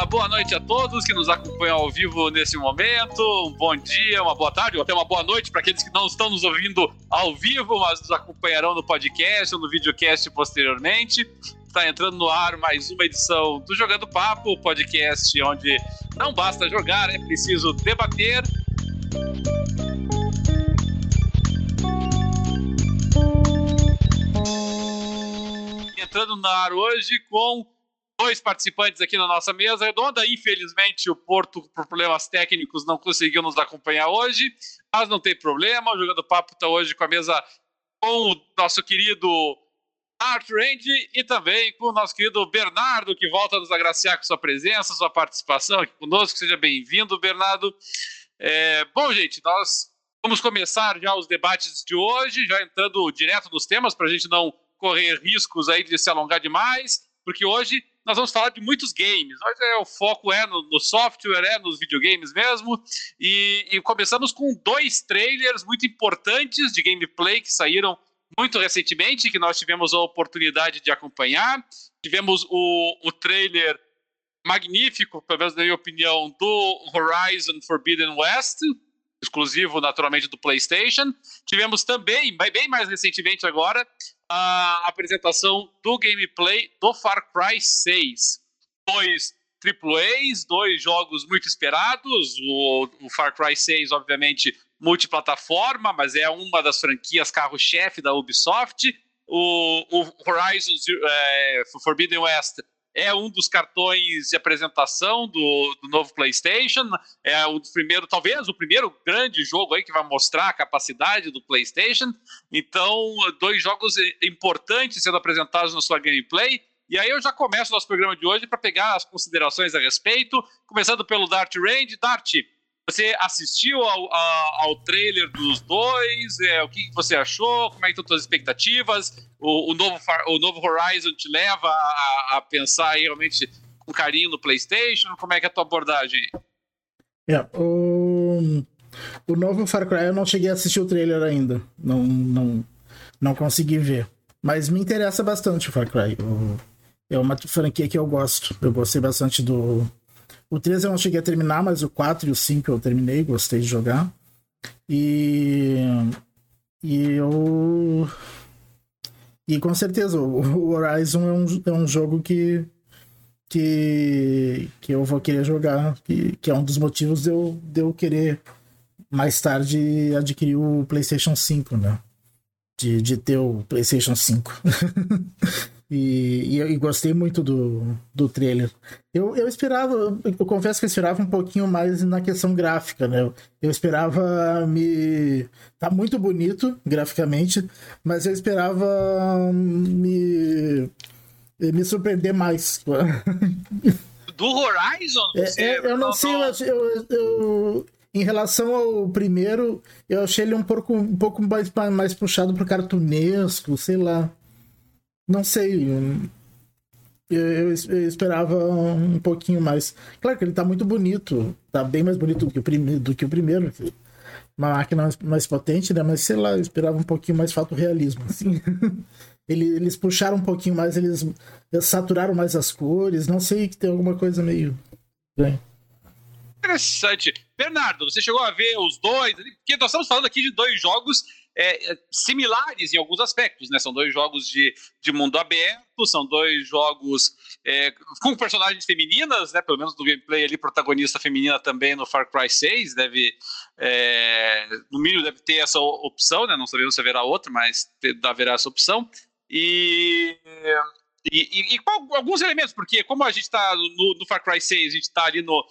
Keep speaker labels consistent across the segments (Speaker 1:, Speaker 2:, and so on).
Speaker 1: Uma boa noite a todos que nos acompanham ao vivo nesse momento. Um bom dia, uma boa tarde ou até uma boa noite para aqueles que não estão nos ouvindo ao vivo, mas nos acompanharão no podcast ou no videocast posteriormente. Está entrando no ar mais uma edição do Jogando Papo, podcast onde não basta jogar, é preciso debater. Entrando no ar hoje com dois participantes aqui na nossa mesa redonda. Infelizmente, o Porto, por problemas técnicos, não conseguiu nos acompanhar hoje, mas não tem problema. O Jogando Papo está hoje com a mesa com o nosso querido Art Range e também com o nosso querido Bernardo, que volta a nos agraciar com sua presença, sua participação aqui conosco. Seja bem-vindo, Bernardo. É, bom, gente, nós vamos começar já os debates de hoje, já entrando direto nos temas, para a gente não correr riscos aí de se alongar demais, porque hoje nós vamos falar de muitos games. Hoje é, o foco é no, no, software, é nos videogames mesmo. E, e, começamos com dois trailers muito importantes de gameplay que saíram muito recentemente, que nós tivemos a oportunidade de acompanhar. Tivemos o, o trailer magnífico, pelo menos na minha opinião, do Horizon Forbidden West, exclusivo naturalmente do PlayStation. Tivemos também, bem mais recentemente agora, a apresentação do gameplay do Far Cry 6. Dois AAAs, dois jogos muito esperados. O, o Far Cry 6, obviamente, multiplataforma, mas é uma das franquias carro-chefe da Ubisoft. O, o Horizon é, Forbidden West é um dos cartões de apresentação do, do, novo PlayStation. É o primeiro, talvez o primeiro grande jogo aí que vai mostrar a capacidade do PlayStation. Então, dois jogos importantes sendo apresentados na sua gameplay. E aí eu já começo o nosso programa de hoje para pegar as considerações a respeito, começando pelo Dart Range. Dart, você assistiu ao, ao, ao trailer dos dois? É, o que você achou? Como é que estão as expectativas? O, o, novo, o novo Horizon te leva a, a pensar realmente com carinho no PlayStation? Como é que é a tua abordagem?
Speaker 2: É, o, o novo Far Cry eu não cheguei a assistir o trailer ainda. Não, não, não consegui ver. Mas me interessa bastante o Far Cry. O, é uma franquia que eu gosto. Eu gostei bastante do, o 3 eu não cheguei a terminar, mas o 4 e o 5 eu terminei, gostei de jogar. E. E eu. E com certeza, o Horizon é um, é um jogo que. Que, que eu vou querer jogar, que, que é um dos motivos de eu, de eu querer mais tarde adquirir o PlayStation 5, né? De, de ter o PlayStation 5. E, e, e, gostei muito do, do trailer. Eu, eu esperava, eu confesso que eu esperava um pouquinho mais na questão gráfica, né? Eu, eu esperava me. Tá muito bonito graficamente, mas eu esperava me. me surpreender mais.
Speaker 1: Do Horizon?
Speaker 2: É, é, eu não sei, eu, eu, em relação ao primeiro, eu achei ele um pouco, um pouco mais, mais puxado pro cartunesco, sei lá. Não sei. Eu, esperava um pouquinho mais. Claro que ele tá muito bonito. Tá bem mais bonito do que o, do que o primeiro. Uma máquina mais, mais potente, né? Mas sei lá, eu esperava um pouquinho mais realismo assim. eles, puxaram um pouquinho mais, eles, saturaram mais as cores. Não sei que tem alguma coisa meio.
Speaker 1: Interessante. Bernardo, você chegou a ver os dois? Porque nós estamos falando aqui de dois jogos é, é, similares em alguns aspectos, né? São dois jogos de, de mundo aberto, são dois jogos é, com personagens femininas, né? Pelo menos no gameplay ali, protagonista feminina também no Far Cry 6, deve, é, no mínimo deve ter essa opção, né? Não sabemos se haverá outra, mas haverá essa opção. E e, e, e, alguns elementos, porque como a gente está no, no, Far Cry 6, a gente está ali no,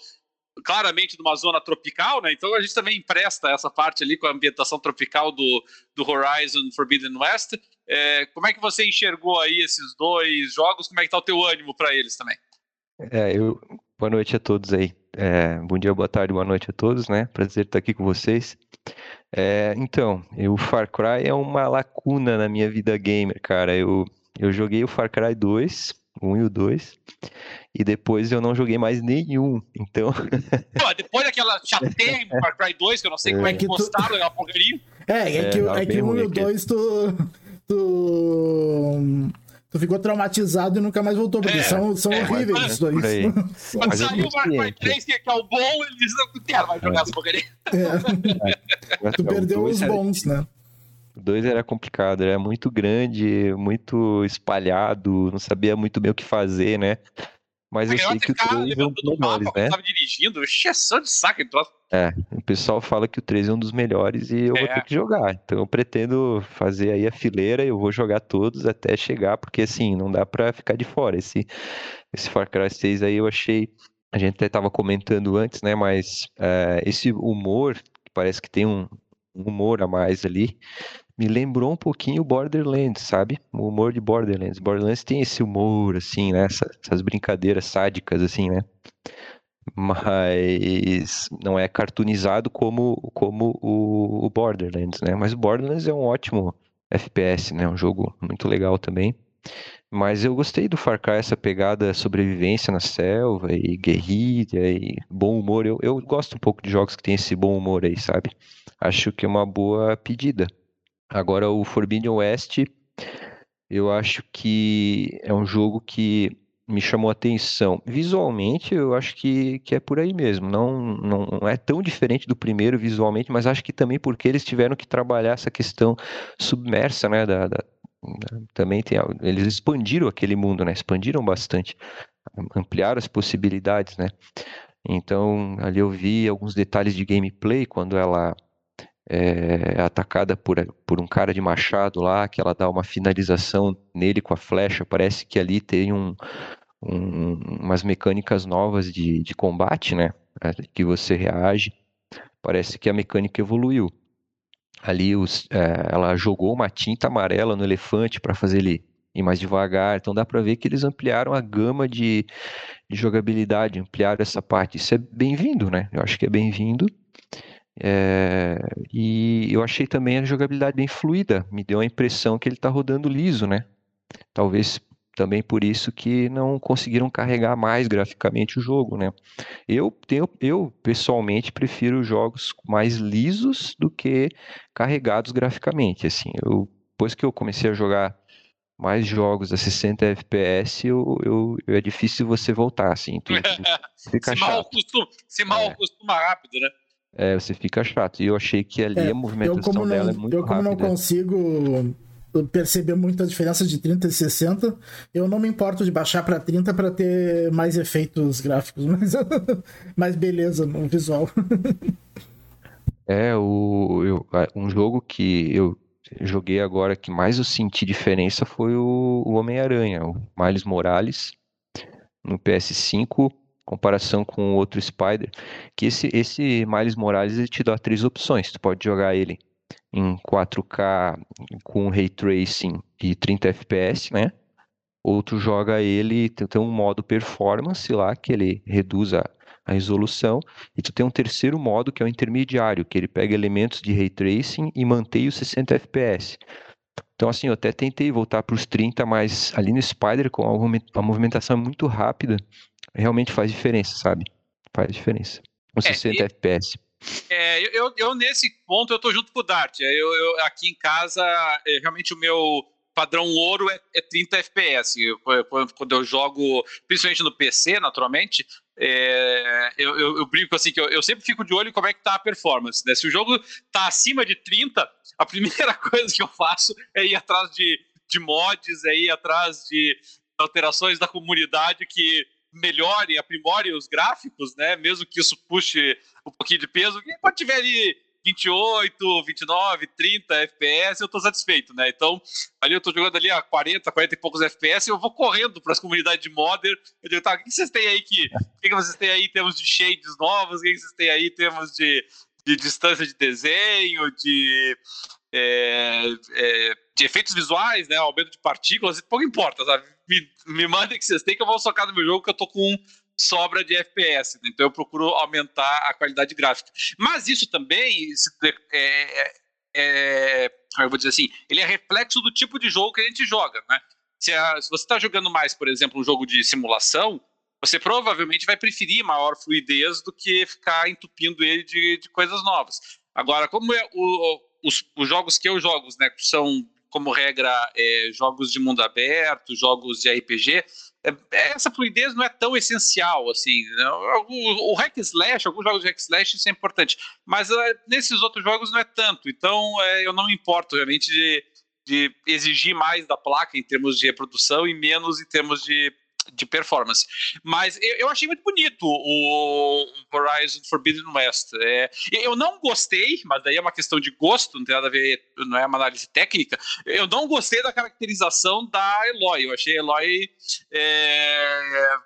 Speaker 1: claramente numa zona tropical, né? Então a gente também empresta essa parte ali com a ambientação tropical do, do Horizon Forbidden West. É, como é que você enxergou aí esses dois jogos? Como é que tá o teu ânimo para eles também?
Speaker 3: É, eu... Boa noite a todos aí. É, bom dia, boa tarde, boa noite a todos, né? Prazer estar aqui com vocês. É, então, o Far Cry é uma lacuna na minha vida gamer, cara. Eu, eu joguei o Far Cry 2, 1 e o 2. E depois eu não joguei mais nenhum. Então.
Speaker 1: Pô, depois daquela chateia em Far Cry 2, que eu não sei é. como é que postaram tu... aquela porcaria.
Speaker 2: É, é, que, é, é que o 1 e o 2 tu. Tu. Tu ficou traumatizado e nunca mais voltou, porque é, são, são é, horríveis os dois.
Speaker 1: Quando saiu o Far Cry 3, que é o bom, eles não querem mais jogar essa porcaria.
Speaker 2: É. tu perdeu os bons, né?
Speaker 3: O 2 era complicado, era muito grande, muito espalhado, não sabia muito bem o que fazer, né? Mas eu sei que o 3 é um dos melhores, mapa, né?
Speaker 1: Tava dirigindo, exceção de saco troço.
Speaker 3: É, o pessoal fala que o 3 é um dos melhores e eu é. vou ter que jogar. Então eu pretendo fazer aí a fileira, eu vou jogar todos até chegar, porque assim, não dá pra ficar de fora. Esse, esse Far Cry 6 aí eu achei, a gente até tava comentando antes, né, mas é, esse humor, que parece que tem um, um humor a mais ali, me lembrou um pouquinho Borderlands, sabe? O humor de Borderlands. Borderlands tem esse humor, assim, né? Essas, essas brincadeiras sádicas, assim, né? Mas não é cartoonizado como, como o, o Borderlands, né? Mas o Borderlands é um ótimo FPS, né? Um jogo muito legal também. Mas eu gostei do Far Cry, essa pegada sobrevivência na selva e guerrilha e bom humor. Eu, eu gosto um pouco de jogos que tem esse bom humor aí, sabe? Acho que é uma boa pedida. Agora, o Forbidden West, eu acho que é um jogo que me chamou a atenção. Visualmente, eu acho que, que é por aí mesmo. Não, não é tão diferente do primeiro visualmente, mas acho que também porque eles tiveram que trabalhar essa questão submersa, né? Da, da, também tem, eles expandiram aquele mundo, né? Expandiram bastante, ampliaram as possibilidades, né? Então, ali eu vi alguns detalhes de gameplay quando ela é atacada por, por um cara de machado lá, que ela dá uma finalização nele com a flecha. Parece que ali tem um, um, umas mecânicas novas de, de combate, né? Que você reage. Parece que a mecânica evoluiu. Ali os, é, ela jogou uma tinta amarela no elefante para fazer ele ir mais devagar. Então dá para ver que eles ampliaram a gama de, de jogabilidade, ampliaram essa parte. Isso é bem-vindo, né? Eu acho que é bem-vindo. É, e eu achei também a jogabilidade bem fluida, me deu a impressão que ele está rodando liso, né? Talvez também por isso que não conseguiram carregar mais graficamente o jogo, né? Eu, tenho, eu pessoalmente prefiro jogos mais lisos do que carregados graficamente, assim. Eu, depois que eu comecei a jogar mais jogos a 60 FPS, eu, eu, eu é difícil você voltar, assim.
Speaker 1: Fica se, mal acostuma, se mal é. acostuma rápido, né?
Speaker 3: É, você fica chato. E eu achei que ali é, a movimentação dela é muito
Speaker 2: Eu, como
Speaker 3: rápida.
Speaker 2: não consigo perceber muito a diferença de 30 e 60, eu não me importo de baixar para 30 para ter mais efeitos gráficos, mas mais beleza no visual.
Speaker 3: é, o, eu, um jogo que eu joguei agora que mais eu senti diferença foi o, o Homem-Aranha, o Miles Morales, no PS5 comparação com o outro Spider, que esse, esse Miles Morales ele te dá três opções. Tu pode jogar ele em 4K com Ray Tracing e 30 FPS, né? Ou tu joga ele, tem um modo performance lá, que ele reduz a, a resolução, e tu tem um terceiro modo, que é o intermediário, que ele pega elementos de Ray Tracing e mantém os 60 FPS. Então, assim, eu até tentei voltar para os 30, mas ali no Spider, com a movimentação é muito rápida, realmente faz diferença, sabe? Faz diferença. Com 60 é, FPS.
Speaker 1: É, eu, eu, nesse ponto eu tô junto com o Dart. Eu, eu aqui em casa, é, realmente o meu padrão ouro é, é 30 FPS. Eu, quando eu jogo, principalmente no PC, naturalmente, é, eu, brinco assim que eu, sempre fico de olho em como é que tá a performance. Né? Se o jogo tá acima de 30, a primeira coisa que eu faço é ir atrás de, de mods, é ir atrás de alterações da comunidade que melhore, aprimore os gráficos, né? Mesmo que isso puxe um pouquinho de peso, e quando tiver ali 28, 29, 30 FPS, eu tô satisfeito, né? Então, ali eu tô jogando ali a 40, 40 e poucos FPS, eu vou correndo para as comunidades de modder. Eu digo, tá, o que vocês têm aí que. O que vocês têm aí em termos de shades novos? O que vocês têm aí em termos de, de distância de desenho, de. É, é, de efeitos visuais, né? Aumento de partículas, pouco importa, sabe? Me, me mandem que vocês têm que eu vou socar no meu jogo que eu tô com sobra de FPS. Né? Então eu procuro aumentar a qualidade gráfica. Mas isso também é, é, é, eu vou dizer assim, ele é reflexo do tipo de jogo que a gente joga, né? Se, a, se você está jogando mais, por exemplo, um jogo de simulação, você provavelmente vai preferir maior fluidez do que ficar entupindo ele de, de coisas novas. Agora, como é o, os, os, jogos que eu jogo, né, são como regra, é, jogos de mundo aberto, jogos de RPG, é, essa fluidez não é tão essencial assim. Né? O, o hack slash, alguns jogos de hack slash, isso é importante, mas uh, nesses outros jogos não é tanto. Então é, eu não me importo realmente de, de exigir mais da placa em termos de reprodução e menos em termos de de performance. Mas eu, eu, achei muito bonito o Horizon Forbidden West. É, eu não gostei, mas daí é uma questão de gosto, não tem nada a ver, não é uma análise técnica. Eu não gostei da caracterização da Eloy. Eu achei a Eloy. É,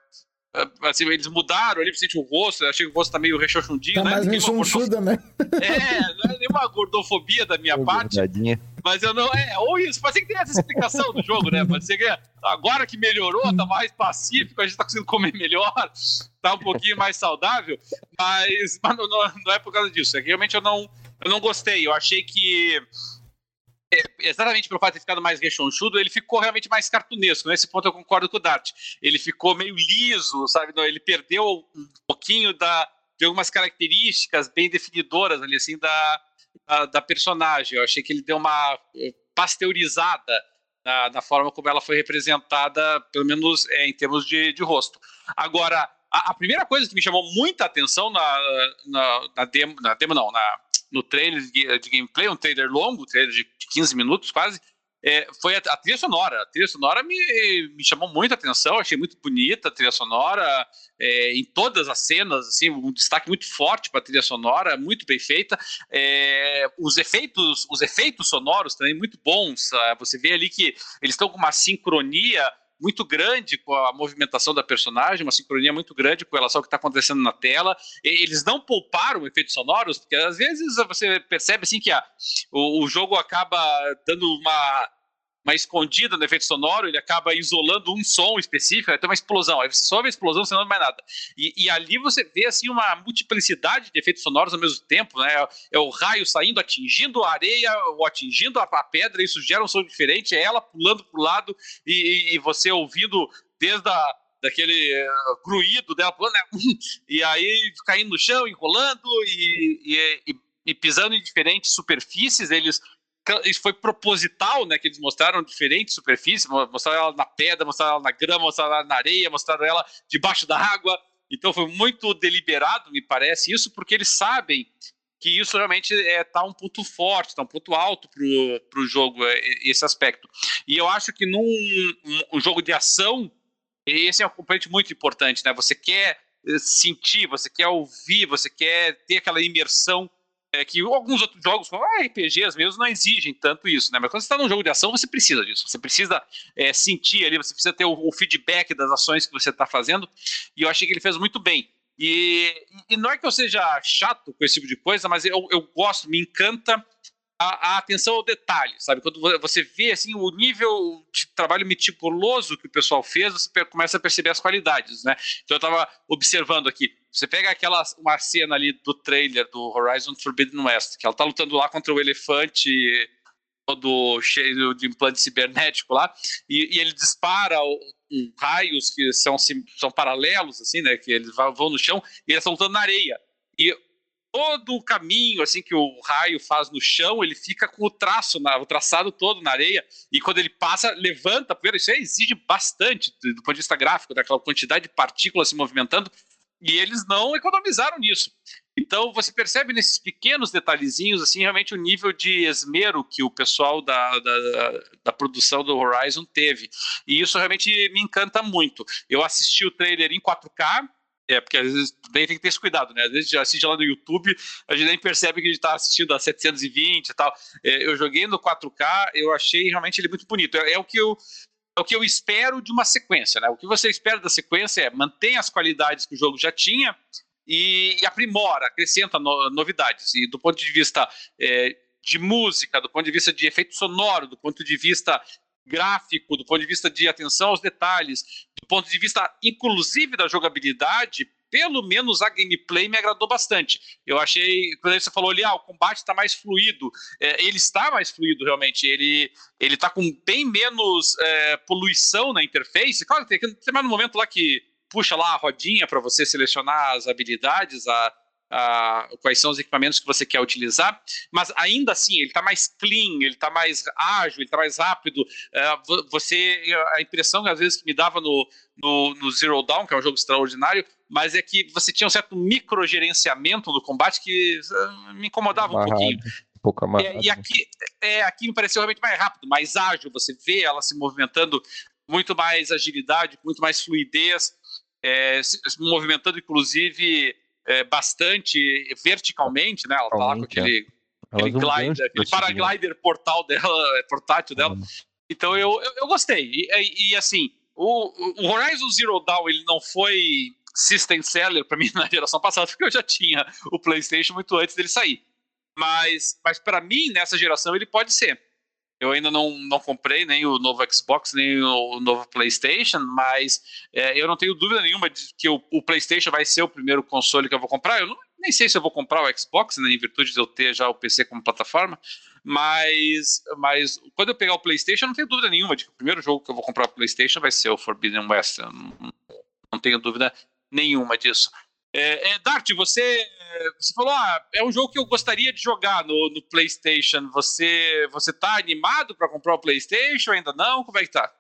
Speaker 1: assim, eles mudaram ali, principalmente o rosto, eu achei que o rosto tá meio rechonchudinho,
Speaker 2: tá
Speaker 1: né?
Speaker 2: mais rechonchuda, né?
Speaker 1: É, não é nenhuma gordofobia da minha parte. Mas eu não. É, ou isso, pode ser que tenha essa explicação do jogo, né? Pode ser que agora que melhorou, tá mais pacífico, a gente tá conseguindo comer melhor, tá um pouquinho mais saudável, mas, mas não, não, é por causa disso. É que realmente eu não, eu não gostei. Eu achei que é, exatamente pelo fato de ter ficado mais rechonchudo, ele ficou realmente mais cartunesco. Nesse ponto eu concordo com o Dart. Ele ficou meio liso, sabe? Ele perdeu um pouquinho da, de algumas características bem definidoras ali, assim, da, da, da personagem. Eu achei que ele deu uma eh, pasteurizada na, na forma como ela foi representada, pelo menos é, em termos de, de rosto. Agora, a, a, primeira coisa que me chamou muita atenção na, na, na demo, na demo não, na, no trailer de, de, gameplay, um trailer longo, um trailer de 15 minutos quase, é, foi a, a, trilha sonora. A trilha sonora me, me chamou muita atenção, achei muito bonita a trilha sonora, é, em todas as cenas, assim, um destaque muito forte para a trilha sonora, muito bem feita. É, os efeitos, os efeitos sonoros também muito bons. Você vê ali que eles estão com uma sincronia muito grande com a movimentação da personagem, uma sincronia muito grande com relação ao que está acontecendo na tela. Eles não pouparam efeitos sonoros, porque às vezes você percebe assim que o, o jogo acaba dando uma uma escondida no efeito sonoro, ele acaba isolando um som específico, aí tem uma explosão, aí você só vê a explosão, você não vê mais nada. E, e, ali você vê assim uma multiplicidade de efeitos sonoros ao mesmo tempo, né? É o raio saindo, atingindo a areia, ou atingindo a, a pedra, isso gera um som diferente, é ela pulando para o lado e, e, você ouvindo desde a, daquele uh, gruído dela pulando, né? e aí caindo no chão, enrolando e, e, e pisando em diferentes superfícies, eles isso foi proposital, né? Que eles mostraram diferentes superfícies, mostraram ela na pedra, mostraram ela na grama, mostraram ela na areia, mostraram ela debaixo da água. Então foi muito deliberado, me parece, isso porque eles sabem que isso realmente está é, tá um ponto forte, está um ponto alto para o jogo, é, esse aspecto. E eu acho que num um, um jogo de ação, esse é um componente muito importante, né? Você quer eh, sentir, você quer ouvir, você quer ter aquela imersão é que alguns outros jogos, como RPGs mesmo, não exigem tanto isso, né? Mas quando você está num jogo de ação, você precisa disso. Você precisa é, sentir ali, você precisa ter o, o, feedback das ações que você está fazendo. E eu achei que ele fez muito bem. E, e, não é que eu seja chato com esse tipo de coisa, mas eu, eu gosto, me encanta a, a, atenção ao detalhe, sabe? Quando você vê assim o nível de trabalho meticuloso que o pessoal fez, você começa a perceber as qualidades, né? Então eu estava observando aqui. Você pega aquela uma cena ali do trailer do Horizon Forbidden West, que ela tá lutando lá contra o elefante todo cheio de implante cibernético lá, e, e ele dispara raios que são, são paralelos, assim, né? Que eles vão no chão e eles estão lutando na areia. E todo o caminho assim que o raio faz no chão, ele fica com o traço, o traçado todo na areia, e quando ele passa, levanta a poeira. Isso exige bastante do, do ponto de vista gráfico, daquela quantidade de partículas se movimentando, e eles não economizaram nisso. Então você percebe nesses pequenos detalhezinhos assim realmente o nível de esmero que o pessoal da, da, da, produção do Horizon teve. E isso realmente me encanta muito. Eu assisti o trailer em 4K, é, porque às vezes tem que ter esse cuidado, né? Às vezes assiste lá no YouTube, a gente nem percebe que a gente está assistindo a 720 e tal. É, eu joguei no 4K, eu achei realmente ele muito bonito. É, é, o que eu é o que eu espero de uma sequência, né? O que você espera da sequência é manter as qualidades que o jogo já tinha e, e aprimora, acrescenta no, novidades. E do ponto de vista é, de música, do ponto de vista de efeito sonoro, do ponto de vista gráfico, do ponto de vista de atenção aos detalhes, do ponto de vista inclusive da jogabilidade, pelo menos a gameplay me agradou bastante. Eu achei, quando você falou ali, ah, o combate está mais fluido, é, ele está mais fluido realmente, ele ele está com bem menos é, poluição na interface. Claro, tem, tem mais um momento lá que puxa lá a rodinha para você selecionar as habilidades, a, uh, quais são os equipamentos que você quer utilizar, mas ainda assim ele está mais clean, ele está mais ágil, ele está mais rápido. Uh, você, a impressão às vezes que me dava no, no, no, Zero Dawn, que é um jogo extraordinário, mas é que você tinha um certo microgerenciamento no combate que uh, me incomodava amarrado, um pouquinho. Um
Speaker 3: pouco amarrado.
Speaker 1: É, e aqui, é, aqui me pareceu realmente mais rápido, mais ágil. Você vê ela se movimentando muito mais agilidade, muito mais fluidez, é, se movimentando inclusive é, bastante verticalmente, né? Ela tá lá com aquele, é. aquele, glider, aquele paraglider portal dela, é, portátil dela. Então eu, eu, eu gostei. E, e, e, assim, o, o Horizon Zero Dawn ele não foi system seller para mim na geração passada, porque eu já tinha o PlayStation muito antes dele sair. Mas, mas para mim, nessa geração, ele pode ser. Eu ainda não, não comprei nem o novo Xbox, nem o, novo PlayStation, mas é, eu não tenho dúvida nenhuma de que o, o, PlayStation vai ser o primeiro console que eu vou comprar. Eu não, nem sei se eu vou comprar o Xbox, né, em virtude de eu ter já o PC como plataforma, mas, mas quando eu pegar o PlayStation, eu não tenho dúvida nenhuma de que o primeiro jogo que eu vou comprar o PlayStation vai ser o Forbidden West. Não, não tenho dúvida nenhuma disso. É, é, Dart, você, você falou, ah, é um jogo que eu gostaria de jogar no, no PlayStation. Você, você tá animado para comprar o PlayStation? Ainda não? Como é que tá?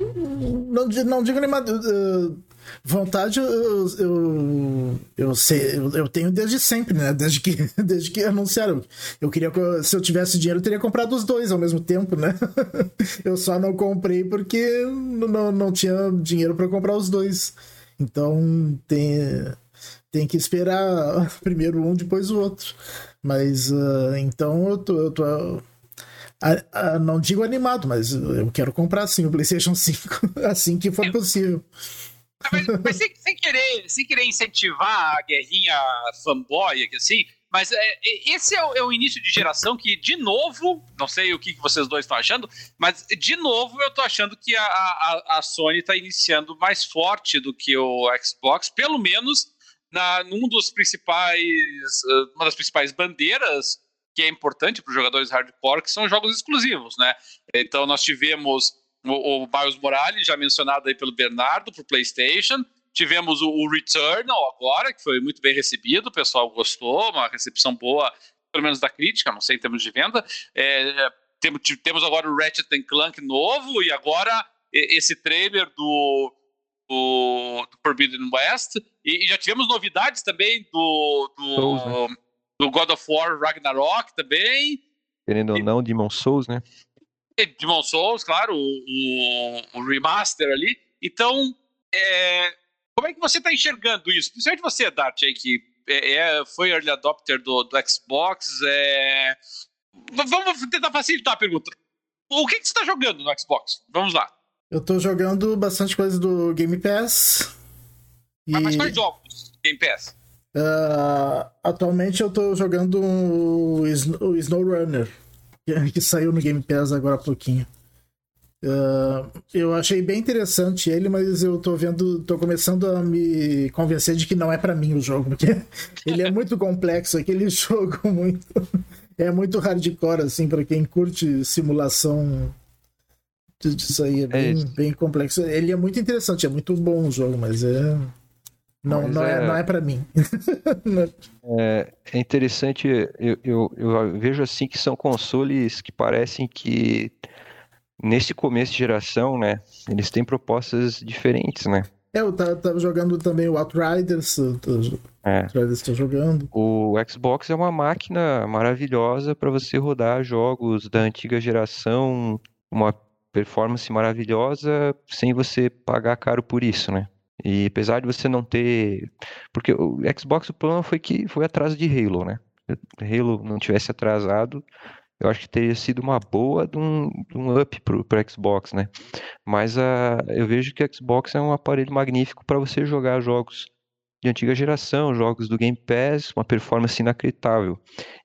Speaker 2: Não, não digo animado. Uh, vontade eu, eu, eu, sei, eu, eu, tenho desde sempre, né? Desde que, desde que anunciaram. Eu queria, se eu tivesse dinheiro, eu teria comprado os dois ao mesmo tempo, né? eu só não comprei porque não, não tinha dinheiro para comprar os dois. Então tem, tem que esperar primeiro um, depois o outro. Mas uh, então eu tô. Eu tô não digo animado, mas eu quero comprar sim o PlayStation 5 assim que for possível.
Speaker 1: Mas, mas sem, sem, querer, sem querer incentivar a guerrinha fanboy, assim, mas é, esse é o, é o, início de geração que, de novo, não sei o que, que vocês dois estão achando, mas de novo eu estou achando que a, a, a Sony está iniciando mais forte do que o Xbox, pelo menos na, num dos principais, eh, uma das principais bandeiras que é importante para os jogadores hardcore, que são jogos exclusivos, né? Então nós tivemos o, o Miles Morales, já mencionado aí pelo Bernardo, para o PlayStation. Tivemos o, o Returnal agora, que foi muito bem recebido, o pessoal gostou, uma recepção boa, pelo menos da crítica, não sei em termos de venda. É, temos, temos agora o Ratchet Clank novo e agora esse trailer do, do, do Forbidden West. E, e, já tivemos novidades também do, do, Souls, né? do God of War Ragnarok também.
Speaker 3: Querendo ou não, Demon Souls, né?
Speaker 1: Demon Souls, claro, o, o, remaster ali. Então, é, como é que você está enxergando isso? Principalmente você, Dart, aí, que é, é, foi early adopter do, do Xbox. É... Vamos tentar facilitar a pergunta. O que, que você está jogando no Xbox? Vamos lá.
Speaker 2: Eu estou jogando bastante coisa do Game Pass.
Speaker 1: E... Mas quais jogos Game Pass?
Speaker 2: Uh, atualmente eu estou jogando o, o SnowRunner, que saiu no Game Pass agora há pouquinho. Uh, eu achei bem interessante ele, mas eu tô vendo, tô começando a me convencer de que não é para mim o jogo, porque ele é muito complexo, aquele jogo muito é muito hardcore assim para quem curte simulação disso aí é, é bem, é bem complexo. Ele é muito interessante, é muito bom o jogo, mas é não, mas não, é, é, não é para mim.
Speaker 3: é, é, interessante, eu, eu, eu vejo assim que são consoles que parecem que nesse começo de geração, né, eles têm propostas diferentes, né?
Speaker 2: É, eu tava, tava jogando também o Outriders, é. Outriders tô jogando.
Speaker 3: O Xbox é uma máquina maravilhosa para você rodar jogos da antiga geração, uma performance maravilhosa sem você pagar caro por isso, né? E apesar de você não ter, porque o Xbox o problema foi que foi atraso de Halo, né? Halo não tivesse atrasado, eu acho que teria sido uma boa de um, de um up para o Xbox, né? Mas uh, eu vejo que o Xbox é um aparelho magnífico para você jogar jogos de antiga geração, jogos do Game Pass, uma performance inacreditável.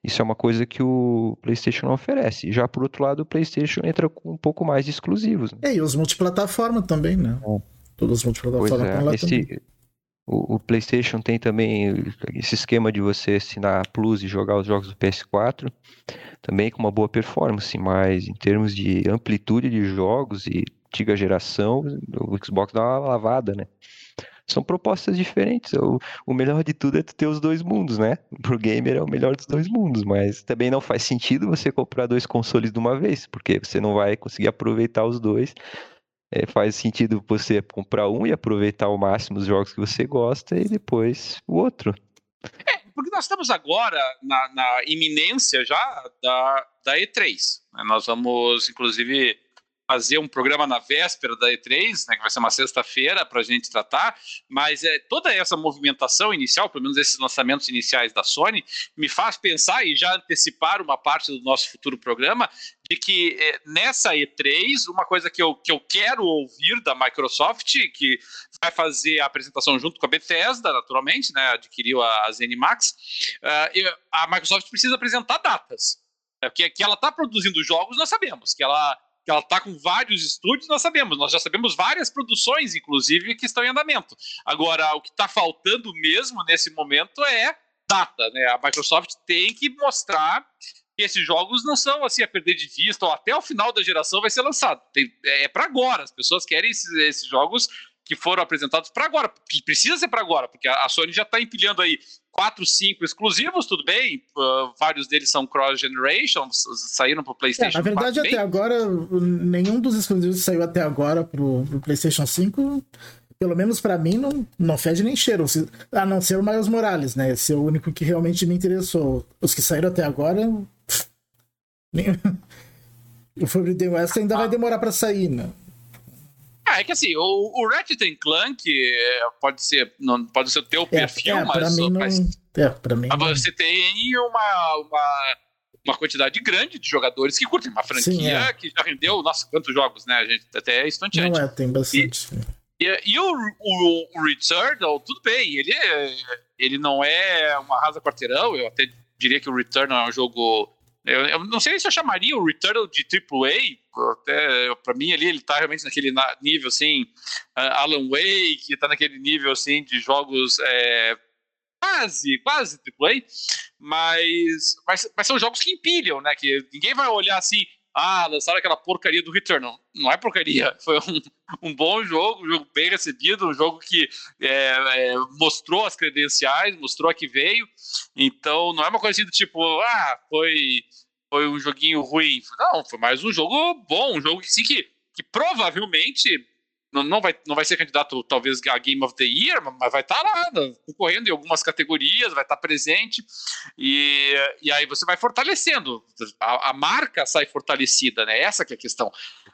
Speaker 3: Isso é uma coisa que o PlayStation não oferece. Já por outro lado, o PlayStation entra com um pouco mais de exclusivos. Né?
Speaker 2: É, e os multiplataforma também, né? É. Todos os multiplataforma é, lá
Speaker 3: esse, também. O, o, PlayStation tem também esse esquema de você assinar Plus e jogar os jogos do PS4, também com uma boa performance, mas em termos de amplitude de jogos e antiga geração, o Xbox dá uma lavada, né? são propostas diferentes. O, o melhor de tudo é tu ter os dois mundos, né? Pro gamer é o melhor dos dois mundos, mas também não faz sentido você comprar dois consoles de uma vez, porque você não vai conseguir aproveitar os dois. É, faz sentido você comprar um e aproveitar ao máximo os jogos que você gosta e depois o outro.
Speaker 1: É, porque nós estamos agora na, na iminência já da, da E3. Né? Nós vamos, inclusive, fazer um programa na véspera da E3, né, que vai ser uma sexta-feira para a gente tratar, mas é, toda essa movimentação inicial, pelo menos esses lançamentos iniciais da Sony, me faz pensar e já antecipar uma parte do nosso futuro programa de que é, nessa E3, uma coisa que eu, que eu quero ouvir da Microsoft, que vai fazer a apresentação junto com a Bethesda, naturalmente, né, adquiriu a, a ZeniMax, uh, a Microsoft precisa apresentar datas. É, que, que ela está produzindo jogos, nós sabemos. Que ela que ela está com vários estúdios, nós sabemos, nós já sabemos várias produções, inclusive, que estão em andamento. Agora, o que está faltando mesmo nesse momento é data, né? A Microsoft tem que mostrar que esses jogos não são assim a perder de vista, ou até o final da geração vai ser lançado. Tem, é para agora, as pessoas querem esses, esses jogos que foram apresentados para agora, que precisa ser para agora, porque a, Sony já está empilhando aí quatro, cinco exclusivos, tudo bem, uh, vários deles são cross-generation, saíram para o PlayStation
Speaker 2: é, Na verdade, 4, até bem. agora, nenhum dos exclusivos saiu até agora para o PlayStation 5, pelo menos para mim, não, não fede nem cheiro, a não ser o Miles Morales, né? Esse é o único que realmente me interessou. Os que saíram até agora. Nem... O Forbidden West ainda ah. vai demorar para sair, né?
Speaker 1: Ah, é que assim, o, o Ratchet Clank é, pode ser, não, pode ser o teu é, perfil,
Speaker 2: é,
Speaker 1: mas,
Speaker 2: mim
Speaker 1: mas,
Speaker 2: não, é, pra mim
Speaker 1: você não. tem uma, uma, uma quantidade grande de jogadores que curtem uma franquia Sim, é. que já rendeu, nossa, quantos jogos, né? A gente até é estonteante.
Speaker 2: Não é, tem bastante.
Speaker 1: E, e, e o, o, o Returnal, tudo bem, ele, é, ele não é uma rasa quarteirão, eu até diria que o Returnal é um jogo eu, eu, não sei se eu chamaria o Returnal de AAA, até para mim ali ele tá realmente naquele nível assim, Alan Wake, tá naquele nível assim de jogos é, quase, quase AAA, mas, mas, mas são jogos que empilham, né? Que ninguém vai olhar assim, ah, lançaram aquela porcaria do Returnal. Não é porcaria, foi um, um bom jogo, um jogo bem recebido, um jogo que é, é, mostrou as credenciais, mostrou a que veio. Então não é uma coisa assim do tipo, ah, foi, foi um joguinho ruim. Não, foi mais um jogo bom, um jogo que sim que, que provavelmente não, não, vai, não vai ser candidato, talvez, a Game of the Year, mas vai estar tá lá, né, concorrendo em algumas categorias, vai estar tá presente, e, e aí você vai fortalecendo. A, a marca sai fortalecida, né? Essa que é a questão.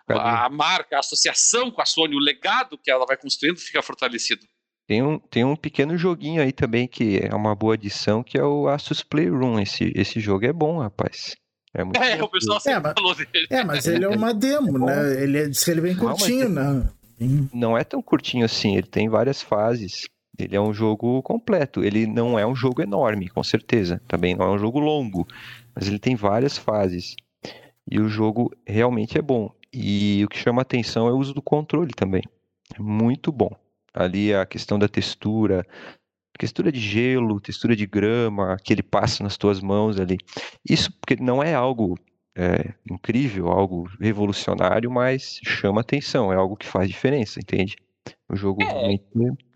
Speaker 1: A, a, marca, a associação com a Sony, o legado que ela vai construindo fica fortalecido.
Speaker 3: Tem um, tem um pequeno joguinho aí também que é uma boa adição, que é o Asus Playroom. Esse, esse jogo é bom, rapaz.
Speaker 1: É, muito é o pessoal sempre é, falou dele.
Speaker 2: É, mas ele é uma demo, é né? Ele, diz que ele vem curtinho, né?
Speaker 3: Não é tão curtinho assim, ele tem várias fases. Ele é um jogo completo. Ele não é um jogo enorme, com certeza. Também não é um jogo longo, mas ele tem várias fases. E o jogo realmente é bom. E o que chama atenção é o uso do controle também. É muito bom. Ali a questão da textura, textura de gelo, textura de grama, que ele passa nas tuas mãos ali. Isso porque não é algo é, incrível, algo revolucionário, mas chama atenção, é algo que faz diferença, entende? O jogo é,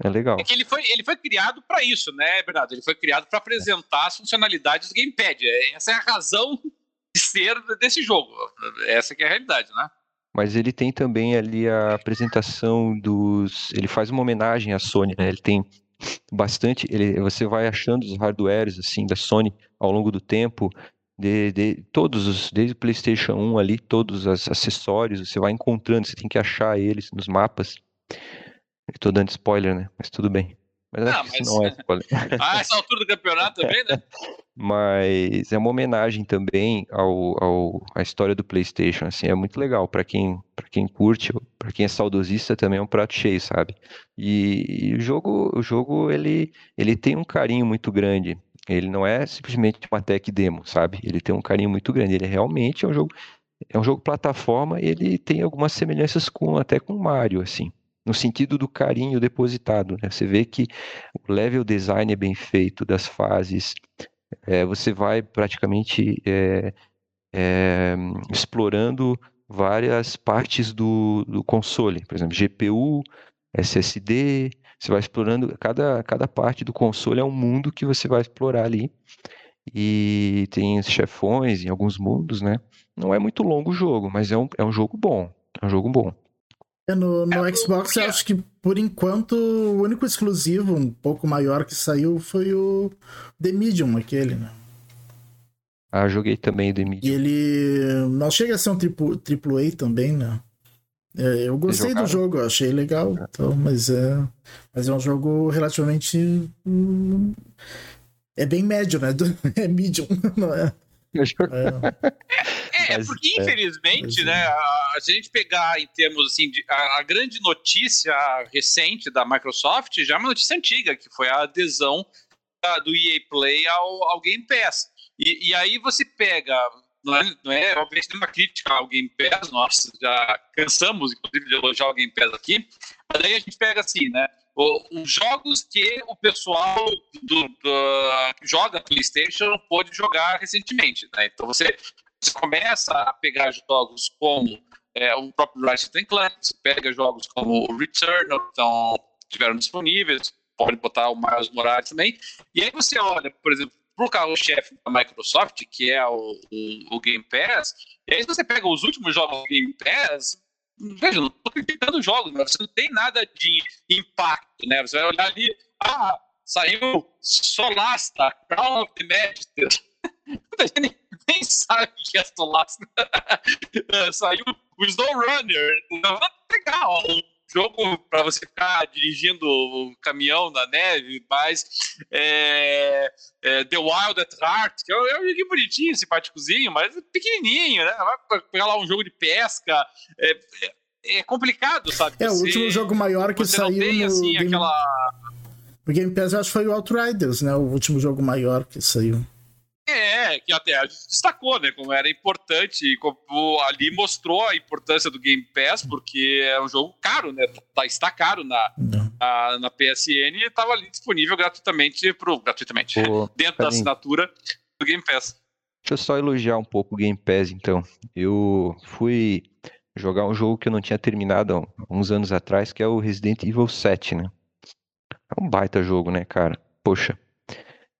Speaker 3: é legal.
Speaker 1: É que ele foi, ele foi criado para isso, né, Bernardo? Ele foi criado para apresentar as funcionalidades do gamepad. É, essa é a razão de ser desse jogo. Essa que é a realidade, né?
Speaker 3: Mas ele tem também ali a apresentação dos. Ele faz uma homenagem à Sony, né? Ele tem bastante. Ele, você vai achando os hardwares assim da Sony ao longo do tempo de, de, todos os, desde o PlayStation 1 ali, todos os acessórios, você vai encontrando, você tem que achar eles nos mapas. Estou dando spoiler, né? Mas tudo bem.
Speaker 1: Mas, não, mas... não é spoiler. ah, essa altura do campeonato também, né?
Speaker 3: mas é uma homenagem também ao, ao à história do PlayStation, assim, é muito legal para quem para quem curte, para quem é saudosista também é um prato cheio, sabe? E, e o jogo, o jogo ele ele tem um carinho muito grande ele não é simplesmente uma tech demo, sabe? Ele tem um carinho muito grande. Ele realmente é um jogo, é um jogo plataforma ele tem algumas semelhanças com até com Mario, assim, no sentido do carinho depositado. Né? Você vê que o level design é bem feito das fases. É, você vai praticamente é, é, explorando várias partes do, do console, por exemplo, GPU, SSD, Você vai explorando cada, cada parte do console é um mundo que você vai explorar ali. E tem os chefões em alguns mundos, né? Não é muito longo o jogo, mas é um, é um jogo bom. É um jogo bom.
Speaker 2: É, no, no é, Xbox, eu acho que por enquanto o único exclusivo um pouco maior que saiu foi o The Medium, aquele, né?
Speaker 3: Ah, joguei também The Medium.
Speaker 2: E ele não chega a ser um triplo, triplo A também, né? É, eu gostei do jogo, achei legal, então, mas, é, mas é um jogo relativamente. Hum, é bem médio, né? É medium, não é?
Speaker 1: É, é, é porque é, infelizmente, é. né, a, a gente pegar em termos assim, de, a, a, grande notícia recente da Microsoft já é uma notícia antiga, que foi a adesão da, do EA Play ao, ao Game Pass. E, e aí você pega não é, não é obviamente nenhuma crítica ao Game Pass, nós já cansamos, inclusive, de elogiar o Game Pass aqui, mas aí a gente pega assim, né? Os jogos que o pessoal do, do, que joga PlayStation pôde jogar recentemente, né? Então você, você começa a pegar jogos como é, o próprio Ratchet Clank, você pega jogos como o Returnal, então tiveram disponíveis, pode botar o Miles Morales também, e aí você olha, por exemplo, pro carro-chefe da Microsoft, que é o, o, o, Game Pass, e aí você pega os últimos jogos do Game Pass, veja, não estou criticando jogos, mas você não tem nada de impacto, né? Você vai olhar ali, ah, saiu Solasta, Crown of the. Muita gente nem sabe o que é Solasta. saiu o Snow Runner. Legal, jogo para você ficar dirigindo o caminhão na neve, mas é, é, The Wild at Heart, que é um, é um joguinho bonitinho, simpáticozinho, mas pequenininho, né? Vai pegar lá um jogo de pesca, é, é, é complicado, sabe?
Speaker 2: É, você, o último jogo maior que saiu tem, no assim, Game... aquela... O Game Pass, eu acho que foi o Outriders, né? O último jogo maior que saiu.
Speaker 1: É, que até a gente destacou, né? Como era importante, como ali mostrou a importância do Game Pass, porque é um jogo caro, né? Tá, está caro na, na, na, PSN e estava ali disponível gratuitamente, pro, gratuitamente Pô, dentro da assinatura do Game Pass.
Speaker 3: Deixa eu só elogiar um pouco o Game Pass, então. Eu fui jogar um jogo que eu não tinha terminado há uns anos atrás, que é o Resident Evil 7, né? É um baita jogo, né, cara? Poxa,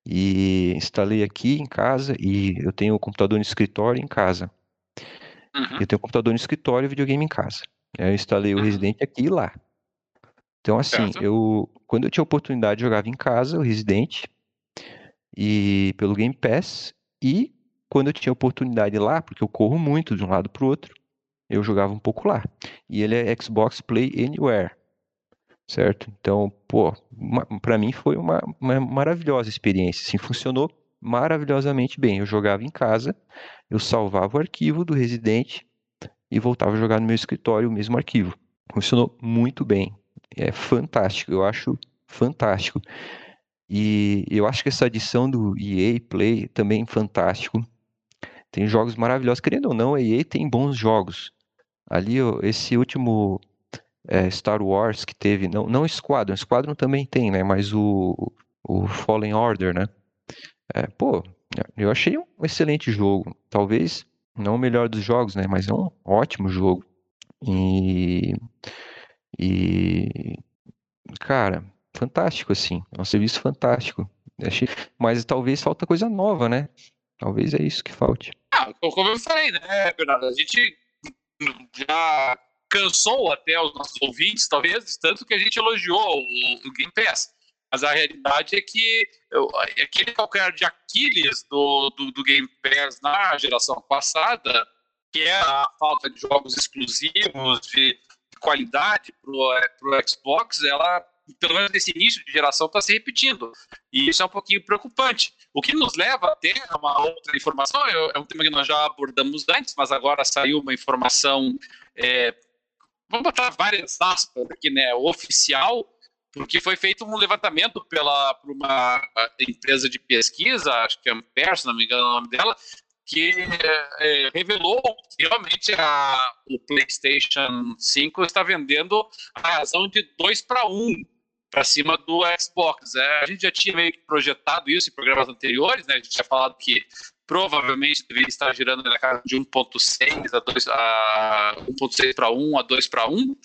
Speaker 3: e instalei aqui em casa e eu tenho o computador no escritório em casa. Uhum. Eu tenho o computador no escritório e videogame em casa. Eu instalei o uhum. Resident aqui e lá. Então, assim, certo. eu quando eu tinha oportunidade, jogava em casa o Resident e pelo Game Pass e quando eu tinha oportunidade lá, porque eu corro muito de um lado para o outro, eu jogava um pouco lá. E ele é Xbox Play Anywhere certo? Então, pô, para mim foi uma, uma, maravilhosa experiência, assim, funcionou maravilhosamente bem. Eu jogava em casa, eu salvava o arquivo do Resident e voltava a jogar no meu escritório o mesmo arquivo. Funcionou muito bem, é fantástico, eu acho fantástico. E eu acho que essa adição do EA Play também é fantástico. Tem jogos maravilhosos, querendo ou não, a EA tem bons jogos. Ali, esse último é, Star Wars que teve, não, não Squadron, Squadron também tem, né? Mas o, o Fallen Order, né? É, pô, eu achei um excelente jogo. Talvez não o melhor dos jogos, né? Mas é um ótimo jogo. E, e cara, fantástico assim. É um serviço fantástico. Achei, mas talvez falta coisa nova, né? Talvez é isso que falte.
Speaker 1: Ah, como eu falei, né, Bernardo? A gente já cansou até os nossos ouvintes, talvez, tanto que a gente elogiou o, o Game Pass. Mas a realidade é que eu, aquele calcanhar de Aquiles do, do, do, Game Pass na geração passada, que é a falta de jogos exclusivos, de qualidade para o Xbox, ela, pelo menos nesse início de geração, está se repetindo. E isso é um pouquinho preocupante. O que nos leva até a uma outra informação, é, é um tema que nós já abordamos antes, mas agora saiu uma informação é, vamos botar várias aspas aqui, né, oficial, porque foi feito um levantamento pela, por uma empresa de pesquisa, acho que é Ampere, se não me engano o nome dela, que é, revelou que realmente a, o PlayStation 5 está vendendo a razão de 2 para 1 para cima do Xbox. É, a gente já tinha meio que projetado isso em programas anteriores, né? A gente tinha falado que provavelmente deveria estar girando na casa de 1.6 a 2 a 1.6 para 1 a 2 para 1,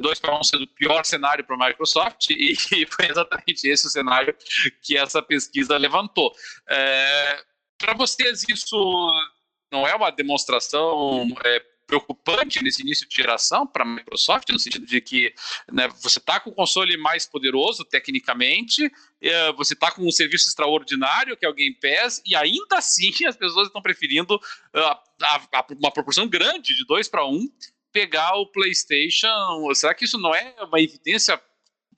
Speaker 1: 2 para 1 sendo o pior cenário para a Microsoft, e, foi exatamente esse o cenário que essa pesquisa levantou. É, para vocês, isso não é uma demonstração é, preocupante nesse início de geração para a Microsoft, no sentido de que né, você está com o console mais poderoso tecnicamente, é, você está com um serviço extraordinário que é o Game Pass, e ainda assim as pessoas estão preferindo uh, a, a, uma proporção grande de 2 para 1 um, pegar o PlayStation. Será que isso não é uma evidência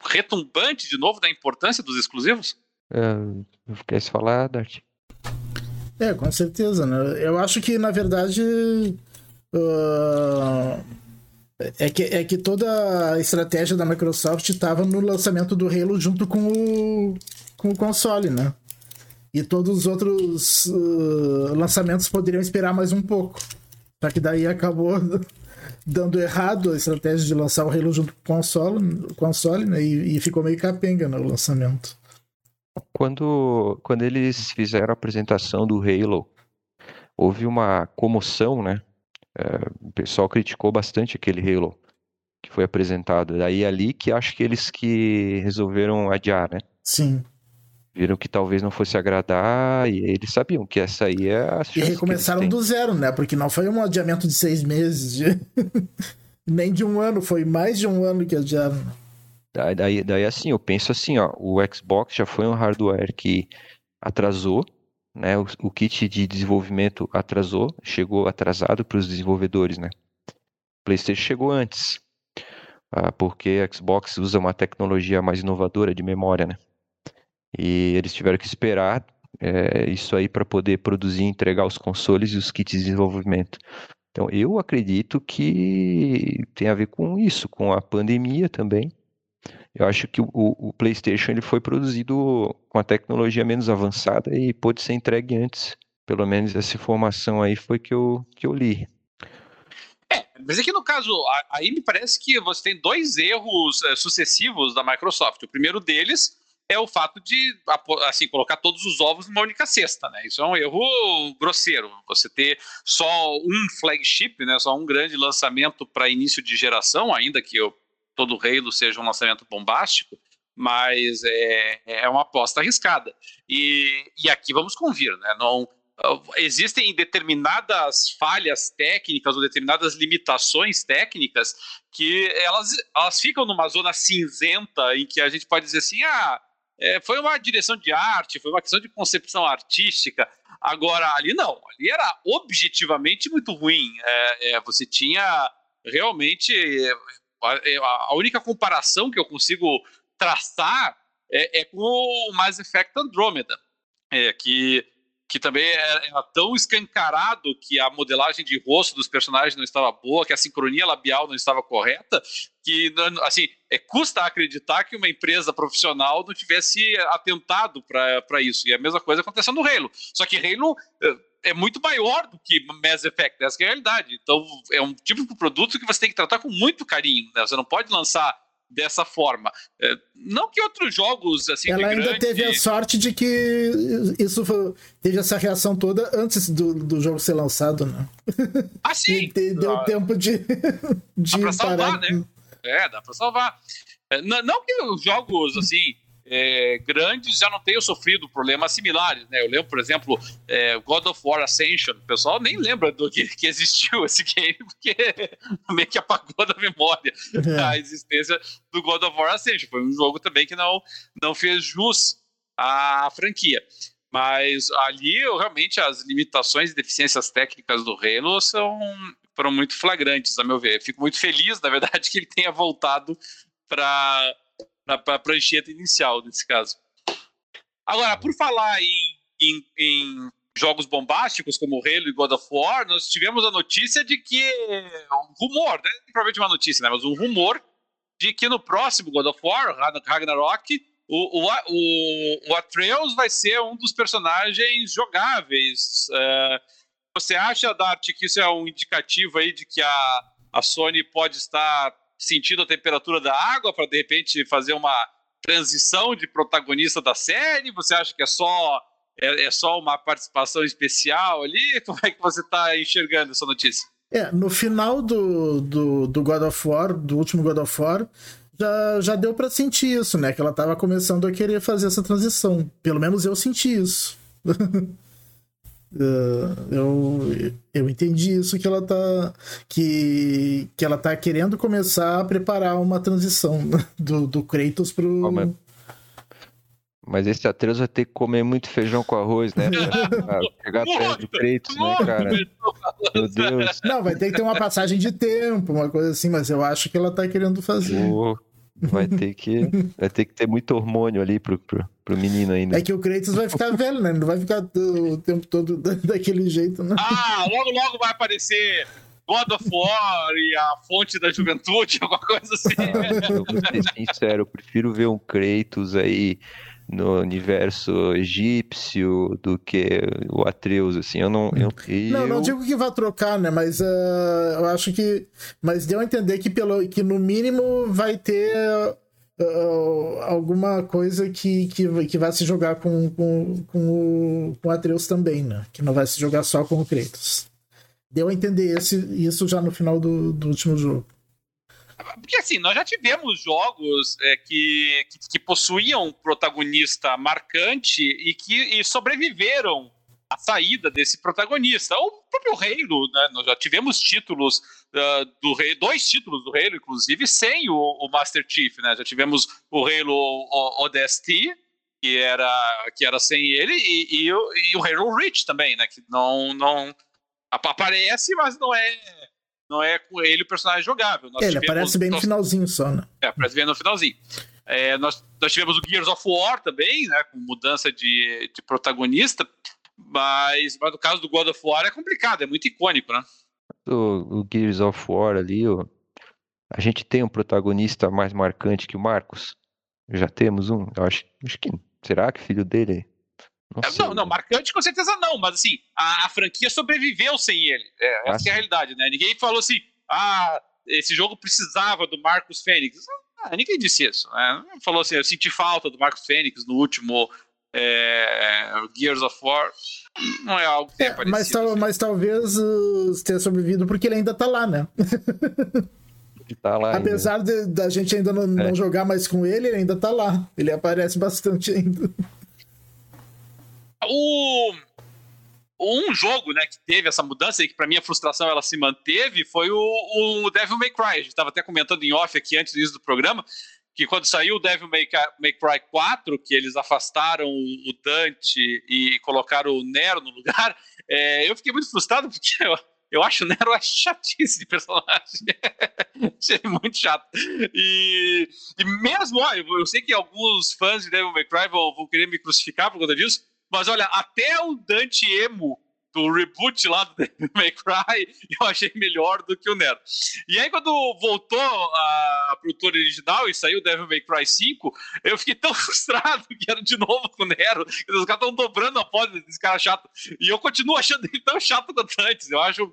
Speaker 1: retumbante de novo da importância dos exclusivos?
Speaker 3: Uh, quer se falar, Dart?
Speaker 2: É, com certeza, né? Eu acho que, na verdade, uh, é, que, é que toda a estratégia da Microsoft estava no lançamento do Halo junto com o, com o console, né? E todos os outros uh, lançamentos poderiam esperar mais um pouco. Só que daí acabou dando errado a estratégia de lançar o Halo junto com o console, console né? e, e ficou meio capenga no lançamento.
Speaker 3: Quando, quando eles fizeram a apresentação do Halo, houve uma comoção, né? O pessoal criticou bastante aquele Halo que foi apresentado. Daí é ali que acho que eles que resolveram adiar, né?
Speaker 2: Sim.
Speaker 3: Viram que talvez não fosse agradar e eles sabiam que essa aí é a
Speaker 2: E recomeçaram do zero, né? Porque não foi um adiamento de seis meses, de... nem de um ano, foi mais de um ano que adiaram.
Speaker 3: Daí, daí assim, eu penso assim, ó, o Xbox já foi um hardware que atrasou, né? O, o kit de desenvolvimento atrasou, chegou atrasado para os desenvolvedores, né? PlayStation chegou antes, ah, porque a Xbox usa uma tecnologia mais inovadora de memória, né? E eles tiveram que esperar é, isso aí para poder produzir e entregar os consoles e os kits de desenvolvimento. Então, eu acredito que tem a ver com isso, com a pandemia também eu acho que o, o, PlayStation ele foi produzido com a tecnologia menos avançada e pôde ser entregue antes. Pelo menos essa informação aí foi que eu, que eu li.
Speaker 1: É, mas aqui no caso, aí me parece que você tem dois erros é, sucessivos da Microsoft. O primeiro deles é o fato de assim colocar todos os ovos numa única cesta, né? Isso é um erro grosseiro. Você ter só um flagship, né? Só um grande lançamento para início de geração, ainda que eu todo Halo seja um lançamento bombástico, mas é, é uma aposta arriscada. E, e aqui vamos convir, né? Não, existem determinadas falhas técnicas ou determinadas limitações técnicas que elas, elas ficam numa zona cinzenta em que a gente pode dizer assim, ah, é, foi uma direção de arte, foi uma questão de concepção artística. Agora, ali não, ali era objetivamente muito ruim. É, é, você tinha realmente a, única comparação que eu consigo traçar é, é com o Mass Effect Andromeda, é, que, que também era, era, tão escancarado que a modelagem de rosto dos personagens não estava boa, que a sincronia labial não estava correta, que assim é, custa acreditar que uma empresa profissional não tivesse atentado para isso. E a mesma coisa aconteceu no Halo. Só que Halo é, muito maior do que Mass Effect, essa é a realidade. Então, é um tipo de produto que você tem que tratar com muito carinho, né? Você não pode lançar dessa forma. É, não que outros jogos assim.
Speaker 2: Ela ainda
Speaker 1: grande...
Speaker 2: teve a sorte de que isso foi, teve essa reação toda antes do, do jogo ser lançado, né?
Speaker 1: Ah, sim!
Speaker 2: deu ah, tempo de. de
Speaker 1: dá pra salvar, né? É, dá pra salvar. É, não, não que os jogos assim é, grandes já não tenham sofrido problemas similares. Né? Eu lembro, por exemplo, é, God of War Ascension. O pessoal nem lembra do que, que existiu esse game, porque meio que apagou da memória é. a existência do God of War Ascension. Foi um jogo também que não, não fez jus à franquia. Mas ali, realmente, as limitações e deficiências técnicas do Halo são, foram muito flagrantes, a meu ver. Fico muito feliz, na verdade, que ele tenha voltado para para a prancheta inicial, nesse caso. Agora, por falar em, em, em jogos bombásticos como Halo e God of War, nós tivemos a notícia de que. Um rumor, né? Provavelmente uma notícia, né? Mas um rumor de que no próximo God of War, Ragnarok, o, o, o, o Atreus vai ser um dos personagens jogáveis. Uh, você acha, Dart, que isso é um indicativo aí de que a, a Sony pode estar sentindo a temperatura da água para de repente fazer uma transição de protagonista da série? Você acha que é só é, é só uma participação especial ali? Como é que você está enxergando essa notícia?
Speaker 2: É, no final do, do, do God of War, do último God of War, já, já deu para sentir isso, né? Que ela tava começando a querer fazer essa transição. Pelo menos eu senti isso. eu, eu entendi isso que ela tá que, que ela tá querendo começar a preparar uma transição do, do Kratos pro,
Speaker 3: oh, mas... mas esse Atreus vai ter que comer muito feijão com arroz, né? Pra pegar perto do Kratos, né, cara? Meu Deus.
Speaker 2: Não, vai ter que ter uma passagem de tempo, uma coisa assim, mas eu acho que ela tá querendo fazer.
Speaker 3: Oh, vai ter que, vai ter que ter muito hormônio ali pro, pro, pro menino ainda.
Speaker 2: É que o Kratos vai ficar velho, né? Não vai ficar o tempo todo daquele jeito, né?
Speaker 1: Ah, logo, logo vai aparecer God of War e a fonte da juventude, alguma coisa assim.
Speaker 3: Ah, eu vou ser sincero, eu prefiro ver um Kratos aí no universo egípcio do que o Atreus, assim, eu não... Eu,
Speaker 2: não,
Speaker 3: eu...
Speaker 2: não digo que vai trocar, né, mas uh, eu acho que... Mas deu a entender que, pelo, que no mínimo vai ter uh, alguma coisa que, que, que vai se jogar com, com, com, o, com o Atreus também, né, que não vai se jogar só com o Kratos. Deu a entender esse, isso já no final do, do último jogo.
Speaker 1: Porque assim, nós já tivemos jogos é, que, que, que, possuíam um protagonista marcante e que e sobreviveram à saída desse protagonista. O próprio Halo, né? Nós já tivemos títulos uh, do Halo, dois títulos do Halo, inclusive, sem o, o, Master Chief, né? Já tivemos o Halo ODST, que era, que era sem ele, e, e, e o Halo Reach também, né? Que não, não aparece, mas não é não é com ele o personagem jogável.
Speaker 2: Nós ele tivemos, aparece bem nós... no finalzinho só, né?
Speaker 1: É, aparece bem no finalzinho. É, nós, nós tivemos o Gears of War também, né? Com mudança de, de protagonista. Mas, mas no caso do God of War é complicado, é muito icônico, né?
Speaker 3: O, o Gears of War ali, o, a gente tem um protagonista mais marcante que o Marcos? Já temos um? Eu acho, acho que. Será que filho dele
Speaker 1: não, é, não, não, marcante com certeza não, mas assim, a, a franquia sobreviveu sem ele. É, essa ah, é a realidade, né? Ninguém falou assim, ah, esse jogo precisava do Marcos Fênix. Ah, ninguém disse isso. Né? Falou assim, eu senti falta do Marcos Fênix no último é, Gears of War. Não é algo que tenha
Speaker 2: é, mas, tal, assim. mas talvez uh, tenha sobrevivido porque ele ainda tá lá, né?
Speaker 3: Tá lá
Speaker 2: Apesar da gente ainda não, é. não, jogar mais com ele, ele ainda tá lá. Ele aparece bastante ainda.
Speaker 1: O um jogo, né, que teve essa mudança e que para mim a frustração ela se manteve foi o, o Devil May Cry. A gente estava até comentando em off aqui antes do início do programa que quando saiu o Devil May, May Cry 4, que eles afastaram o Dante e colocaram o Nero no lugar, é, eu fiquei muito frustrado porque eu, eu acho o Nero a chatice de personagem. Achei muito chato. E, e mesmo, ó, eu, eu, sei que alguns fãs de Devil May Cry vão, vão querer me crucificar por conta disso, mas olha, até o Dante Emo do reboot lá do Devil May Cry, eu achei melhor do que o Nero. E aí, quando voltou a produtora original e saiu o Devil May Cry 5, eu fiquei tão frustrado que era de novo com o Nero. Os caras estão dobrando a foda desse cara chato. E eu continuo achando ele tão chato quanto antes. Eu acho um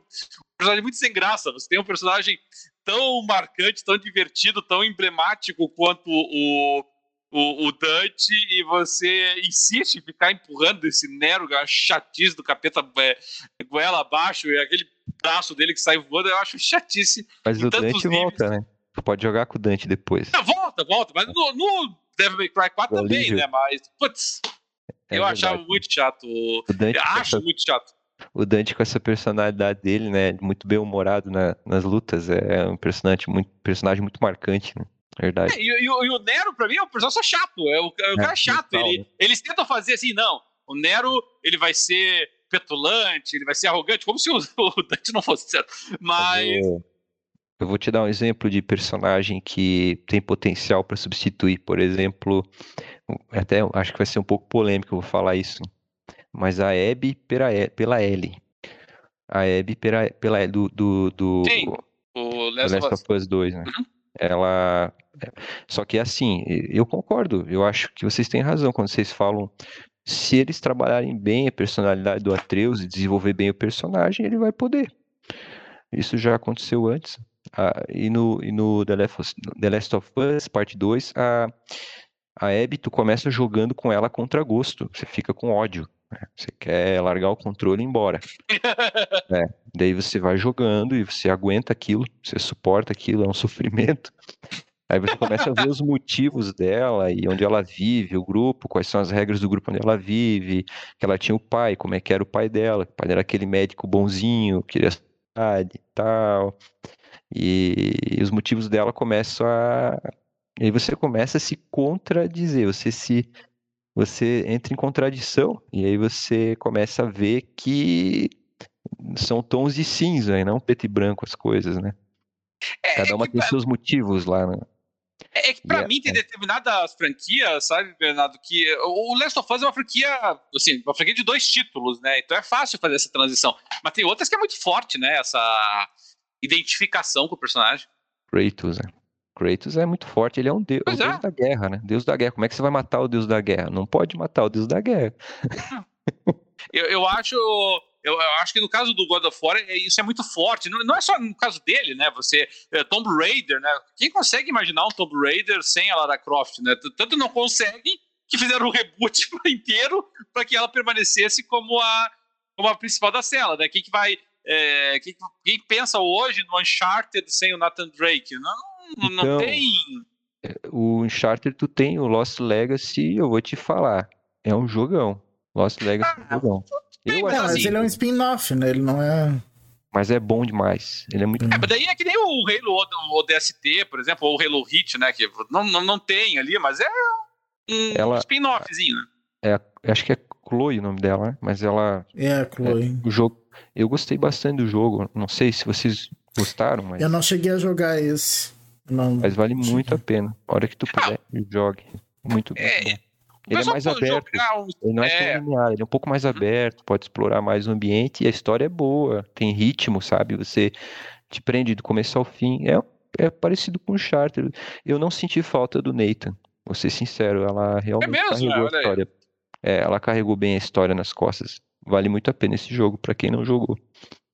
Speaker 1: personagem muito sem graça. Você tem um personagem tão marcante, tão divertido, tão emblemático quanto o o, o Dante e você insiste em ficar empurrando esse Nero, a chatice do capeta é, goela abaixo e aquele braço dele que sai voando, eu acho chatice.
Speaker 3: Mas o Dante níveis. volta, né? Tu pode jogar com o Dante depois.
Speaker 1: Não, volta, volta, mas no, no Devil May Cry 4 o também, né? Mas, putz, é eu verdade. achava muito chato. O Dante eu acho essa... muito chato.
Speaker 3: O Dante com essa personalidade dele, né? Muito bem humorado na, nas lutas, é um personagem muito, personagem muito marcante, né? Verdade.
Speaker 1: É, e, e, e, o Nero, pra mim, é um personagem chato. É o, é o é, cara chato. Ele, né? eles tentam fazer assim, não. O Nero, ele vai ser petulante, ele vai ser arrogante, como se o, o Dante não fosse certo. Mas. Eu,
Speaker 3: eu vou te dar um exemplo de personagem que tem potencial para substituir. Por exemplo, até acho que vai ser um pouco polêmico eu vou falar isso. Mas a Abby pela L. A Abby pela, pela do, do, do,
Speaker 1: Sim, o Last,
Speaker 3: Last of Us 2, né? Uhum ela. Só que assim, eu concordo, eu acho que vocês têm razão quando vocês falam. Se eles trabalharem bem a personalidade do Atreus e desenvolver bem o personagem, ele vai poder. Isso já aconteceu antes. Ah, e no, e no The, Last The Last of Us, parte 2, a, a Abby, tu começa jogando com ela contra gosto. Você fica com ódio. Você quer largar o controle e ir embora. é, daí você vai jogando e você aguenta aquilo, você suporta aquilo, é um sofrimento. Aí você começa a ver os motivos dela e onde ela vive, o grupo, quais são as regras do grupo onde ela vive, que ela tinha o pai, como é que era o pai dela, o pai era aquele médico bonzinho, queria e tal. E, e os motivos dela começam a. E aí você começa a se contradizer, você se. Você entra em contradição, e aí você começa a ver que são tons de cinza e não preto e branco as coisas, né? É, Cada uma é tem seus motivos lá, né?
Speaker 1: É, é que pra yeah. mim tem determinadas franquias, sabe, Bernardo, que o Last of Us é uma franquia, assim, uma franquia de dois títulos, né? Então é fácil fazer essa transição. Mas tem outras que é muito forte, né? Essa identificação com o personagem.
Speaker 3: Kratos, né? Kratos é muito forte, ele é um deus, é. deus da guerra, né? Deus da guerra. Como é que você vai matar o deus da guerra? Não pode matar o deus da guerra.
Speaker 1: eu, eu acho eu, acho que no caso do God of War é, isso é muito forte. Não, é só no caso dele, né? Você é, Tomb Raider, né? Quem consegue imaginar um Tomb Raider sem a Lara Croft, né? Tanto não consegue que fizeram um reboot inteiro para que ela permanecesse como a, como a principal da cela, né? Quem que vai é, quem, quem, pensa hoje no Uncharted sem o Nathan Drake? Não, então, não tem.
Speaker 3: É, o Uncharted, tu tem o Lost Legacy, eu vou te falar. É um jogão. Lost Legacy ah, é um jogão.
Speaker 2: Eu não, mas ele é um spin-off, né? Ele não é.
Speaker 3: Mas é bom demais. Ele é muito.
Speaker 1: É, mas daí é que nem o Halo ODST, por exemplo, ou o Halo Hit, né? Que não, não, não tem ali, mas é um ela... spin-offzinho, né?
Speaker 3: É, acho que é Chloe o nome dela, né? Mas ela.
Speaker 2: É, Chloe.
Speaker 3: É, o jogo. Eu gostei bastante do jogo. Não sei se vocês gostaram, mas.
Speaker 2: Eu não cheguei a jogar esse. Não,
Speaker 3: mas vale muito a pena. A hora que tu puder, ah, jogue. Muito é, bom. Ele é mais aberto. Um... Ele não é, é. tão linear, ele é um pouco mais uhum. aberto, pode explorar mais o ambiente e a história é boa, tem ritmo, sabe? Você te prende do começo ao fim. É, é parecido com o Charter. Eu não senti falta do Nathan, vou ser sincero, ela realmente é mesmo? carregou a história. É, ela carregou bem a história nas costas. Vale muito a pena esse jogo para quem não jogou.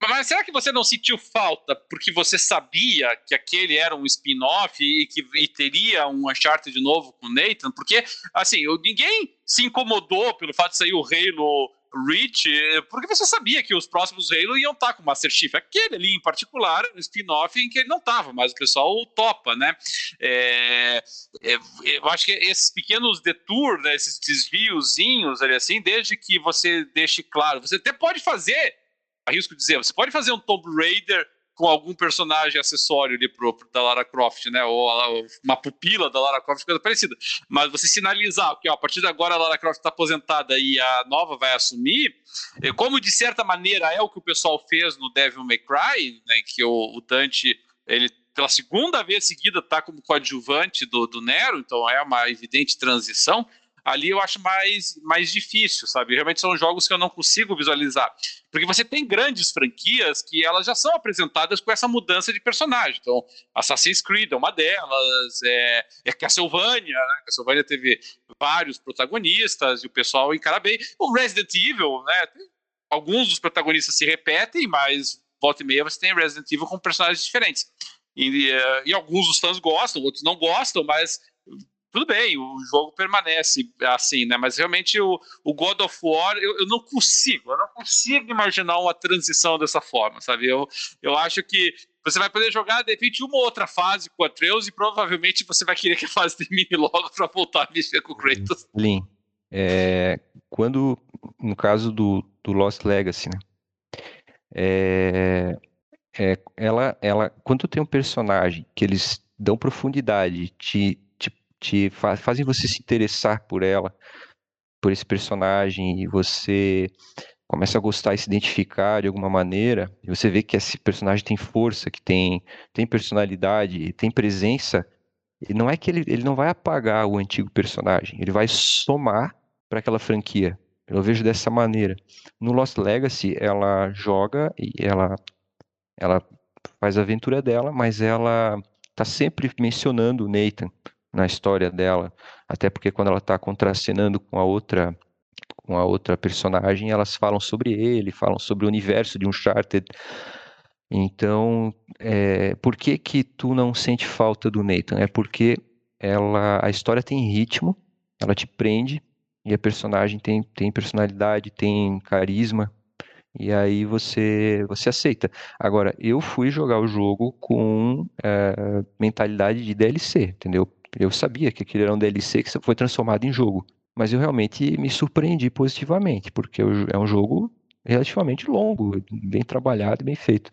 Speaker 1: Mas será que você não sentiu falta porque você sabia que aquele era um spin-off e que e teria um Uncharted de novo com o Nathan? Porque, assim, ninguém se incomodou pelo fato de sair o Halo Reach, porque você sabia que os próximos Halo iam estar com o Master Chief. Aquele ali em particular, um spin-off em que ele não estava, mas o pessoal topa, né? É, é, eu acho que esses pequenos detours, né, esses desviozinhos ali assim, desde que você deixe claro, você até pode fazer arrisco dizer, você pode fazer um Tomb Raider com algum personagem acessório ali pro, da Lara Croft, né? Ou uma pupila da Lara Croft, coisa parecida. Mas você sinalizar que ó, a partir de agora a Lara Croft está aposentada e a nova vai assumir, como de certa maneira é o que o pessoal fez no Devil May Cry, né? Que o, o Dante ele pela segunda vez seguida está como coadjuvante do, do Nero, então é uma evidente transição ali eu acho mais, mais difícil, sabe? Realmente são jogos que eu não consigo visualizar. Porque você tem grandes franquias que elas já são apresentadas com essa mudança de personagem. Então, Assassin's Creed é uma delas, é, é Castlevania, né? Castlevania teve vários protagonistas e o pessoal encara bem. O Resident Evil, né? Alguns dos protagonistas se repetem, mas volta e meia você tem Resident Evil com personagens diferentes. E, e, alguns dos fãs gostam, outros não gostam, mas tudo bem, o jogo permanece assim, né? Mas realmente o, o God of War, eu, eu, não consigo, eu não consigo imaginar uma transição dessa forma, sabe? Eu, eu acho que você vai poder jogar, de repente, uma outra fase com a Atreus e provavelmente você vai querer que a fase termine logo para voltar a mexer com o Kratos.
Speaker 3: Lin, é, quando, no caso do, do Lost Legacy, né? É, é, ela, ela, quando tem um personagem que eles dão profundidade, te te fa fazem você se interessar por ela, por esse personagem, e você começa a gostar e se identificar de alguma maneira, e você vê que esse personagem tem força, que tem, tem personalidade, tem presença, e não é que ele, ele não vai apagar o antigo personagem, ele vai somar para aquela franquia. Eu vejo dessa maneira. No Lost Legacy, ela joga e ela, ela faz a aventura dela, mas ela tá sempre mencionando o Nathan, na história dela, até porque quando ela está contracenando com a outra com a outra personagem, elas falam sobre ele, falam sobre o universo de Uncharted. Então, é, por que que tu não sente falta do Nathan? É porque ela, a história tem ritmo, ela te prende e a personagem tem, tem personalidade, tem carisma, e aí você você aceita. Agora, eu fui jogar o jogo com é, mentalidade de DLC, entendeu? Eu sabia que aquele era um DLC que foi transformado em jogo, mas eu realmente me surpreendi positivamente, porque é um jogo relativamente longo, bem trabalhado, bem feito.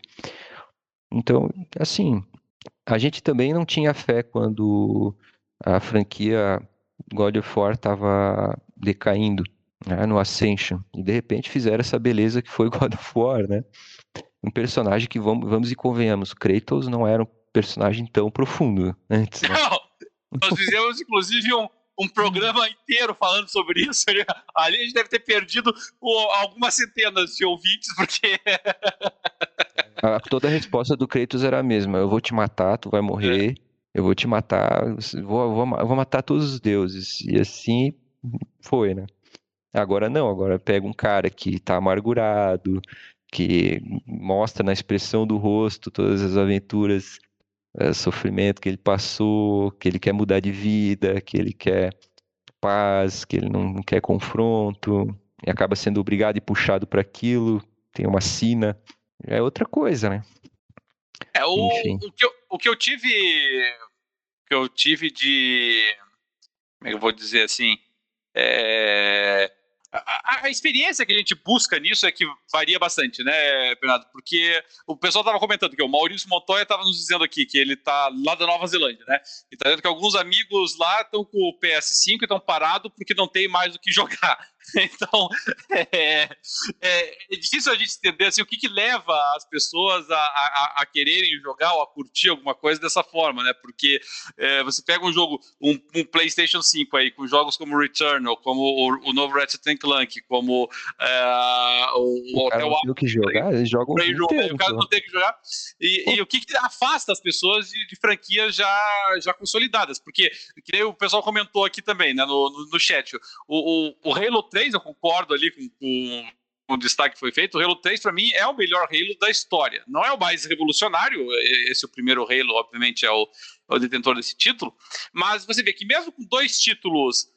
Speaker 3: Então, assim, a gente também não tinha fé quando a franquia God of War estava decaindo né, no Ascension. E de repente fizeram essa beleza que foi God of War, né? Um personagem que, vamos, vamos e convenhamos, Kratos não era um personagem tão profundo antes. Né?
Speaker 1: Não! Nós fizemos, inclusive, um, um programa inteiro falando sobre isso. Né? Ali a gente deve ter perdido algumas centenas de ouvintes, porque.
Speaker 3: toda a resposta do Kratos era a mesma: eu vou te matar, tu vai morrer, é. eu vou te matar, vou, vou, vou matar todos os deuses. E assim foi, né? Agora não, agora pega um cara que tá amargurado, que mostra na expressão do rosto todas as aventuras, é, sofrimento que ele passou, que ele quer mudar de vida, que ele quer paz, que ele não, não quer confronto, e acaba sendo obrigado e puxado para aquilo, tem uma sina, é outra coisa, né?
Speaker 1: É, o, o, que, eu, o que eu tive, que eu tive de, como é que eu vou dizer assim, é, a, a, experiência que a gente busca nisso é que varia bastante, né, Bernardo? Porque o pessoal estava comentando que o Maurício Montoya estava nos dizendo aqui que ele está lá da Nova Zelândia, né? E está dizendo que alguns amigos lá estão com o PS5 e estão parados porque não tem mais o que jogar. Então, é, é, é, difícil a gente entender assim, o que, que leva as pessoas a, a, a, quererem jogar ou a curtir alguma coisa dessa forma, né? Porque é, você pega um jogo, um, um, PlayStation 5 aí, com jogos como Returnal, como o, o novo Ratchet Clank, como é, o,
Speaker 3: o Hotel
Speaker 1: Não
Speaker 3: que jogar, eles jogam o,
Speaker 1: inteiro, o cara não tem que jogar. E, e o que, que, afasta as pessoas de, de, franquias já, já consolidadas? Porque, que o pessoal comentou aqui também, né, no, no, no chat, o, o, o Halo 3, eu concordo ali com, com, o destaque que foi feito. O Halo 3, para mim, é o melhor Halo da história. Não é o mais revolucionário, esse é o primeiro Halo, obviamente, é o, é o detentor desse título. Mas você vê que mesmo com dois títulos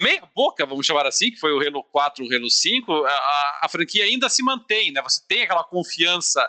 Speaker 1: meia boca, vamos chamar assim, que foi o Halo 4 o Halo 5, a, a, franquia ainda se mantém, né? Você tem aquela confiança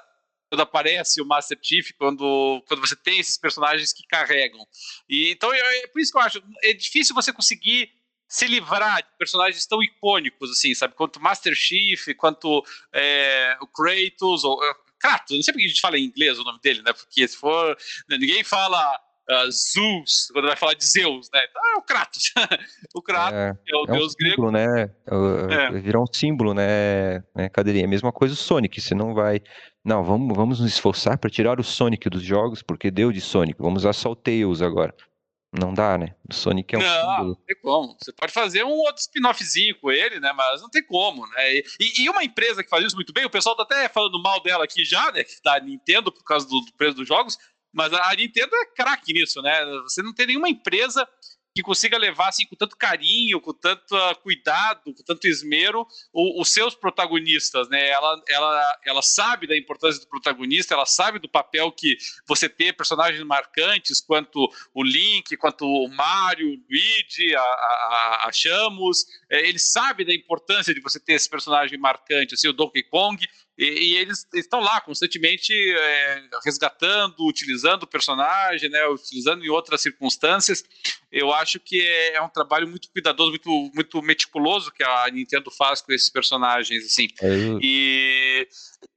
Speaker 1: quando aparece o Master Chief, quando, quando você tem esses personagens que carregam. E, então é, é por isso que eu acho, é difícil você conseguir se livrar de personagens tão icônicos, assim, sabe? Quanto Master Chief, quanto é, o Kratos, ou uh, Kratos, não sei porque a gente fala em inglês o nome dele, né? Porque se for. Né, ninguém fala uh, Zeus quando vai falar de Zeus, né? Então é o Kratos. o Kratos é, é o
Speaker 3: é
Speaker 1: deus
Speaker 3: um grego. né? É, é. Virou um símbolo, né, né Cadeirinha? Mesma coisa o Sonic, você não vai. Não, vamos, vamos nos esforçar para tirar o Sonic dos jogos, porque deu de Sonic. Vamos usar só o Tails agora. Não dá, né? O Sonic é um
Speaker 1: não, símbolo. Não, tem como. Você pode fazer um outro spin-offzinho com ele, né? Mas não tem como, né? E, e, uma empresa que faz isso muito bem, o pessoal tá até falando mal dela aqui já, né? Da Nintendo, por causa do, do preço dos jogos, mas a Nintendo é craque nisso, né? Você não tem nenhuma empresa que consiga levar assim com tanto carinho, com tanto uh, cuidado, com tanto esmero o, os seus protagonistas, né? Ela, ela, ela sabe da importância do protagonista, ela sabe do papel que você ter personagens marcantes, quanto o Link, quanto o Mario, o Luigi, a, a, a Chamos, é, ele sabe da importância de você ter esse personagem marcante, assim, o Donkey Kong. E, e, eles estão lá constantemente é, resgatando, utilizando o personagem, né, utilizando em outras circunstâncias. Eu acho que é, é, um trabalho muito cuidadoso, muito, muito meticuloso que a Nintendo faz com esses personagens, assim. É. E,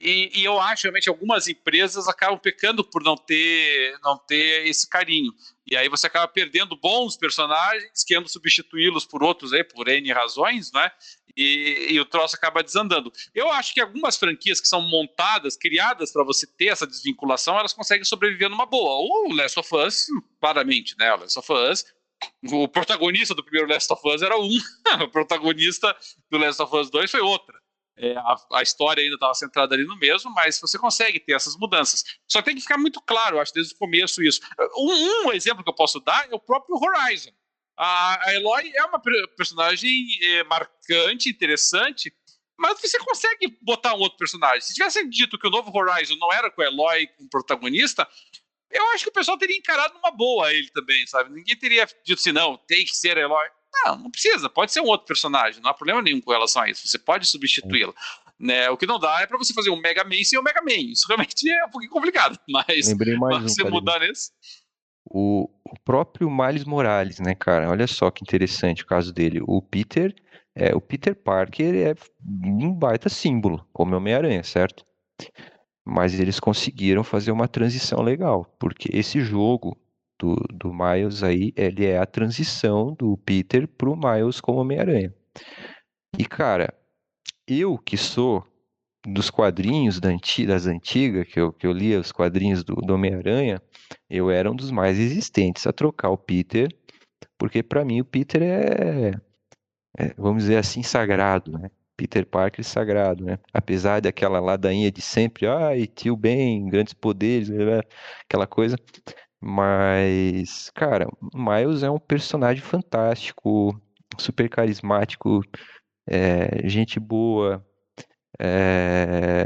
Speaker 1: e, e, eu acho realmente algumas empresas acabam pecando por não ter, não ter esse carinho. E aí você acaba perdendo bons personagens, querendo substituí-los por outros aí, por N razões, né? E, e, o troço acaba desandando. Eu acho que algumas franquias que são montadas, criadas para você ter essa desvinculação, elas conseguem sobreviver numa boa. O Last of Us, claramente, né? O Last of Us o protagonista do primeiro Last of Us era um, o protagonista do Last of Us 2 foi outra. É, a, a, história ainda estava centrada ali no mesmo, mas você consegue ter essas mudanças. Só tem que ficar muito claro, acho, desde o começo isso. Um, um exemplo que eu posso dar é o próprio Horizon. A, a Eloy é uma personagem é, marcante, interessante, mas você consegue botar um outro personagem. Se tivesse dito que o novo Horizon não era com a Eloy como protagonista, eu acho que o pessoal teria encarado numa boa ele também, sabe? Ninguém teria dito assim, não, tem que ser Eloy. Não, não precisa, pode ser um outro personagem, não há problema nenhum com relação a isso. Você pode substituí-la. Né? O que não dá é para você fazer um Mega Man sem o Mega Man. Isso realmente é um pouquinho complicado, mas
Speaker 3: Lembrei mais
Speaker 1: você
Speaker 3: um,
Speaker 1: mudar nesse.
Speaker 3: O, o próprio Miles Morales, né, cara? Olha só que interessante o caso dele. O Peter, é, o Peter Parker é um baita símbolo, como Homem-Aranha, certo? Mas eles conseguiram fazer uma transição legal, porque esse jogo do, do Miles aí, ele é a transição do Peter pro Miles como Homem-Aranha. E, cara, eu que sou dos quadrinhos das antigas, que eu, que eu lia os quadrinhos do, do Homem-Aranha, eu era um dos mais resistentes a trocar o Peter, porque para mim o Peter é, é, vamos dizer assim, sagrado, né? Peter Parker sagrado, né? Apesar daquela ladainha de sempre, ai, tio Ben, grandes poderes, aquela coisa. Mas, cara, Miles é um personagem fantástico, super carismático, é, gente boa, é,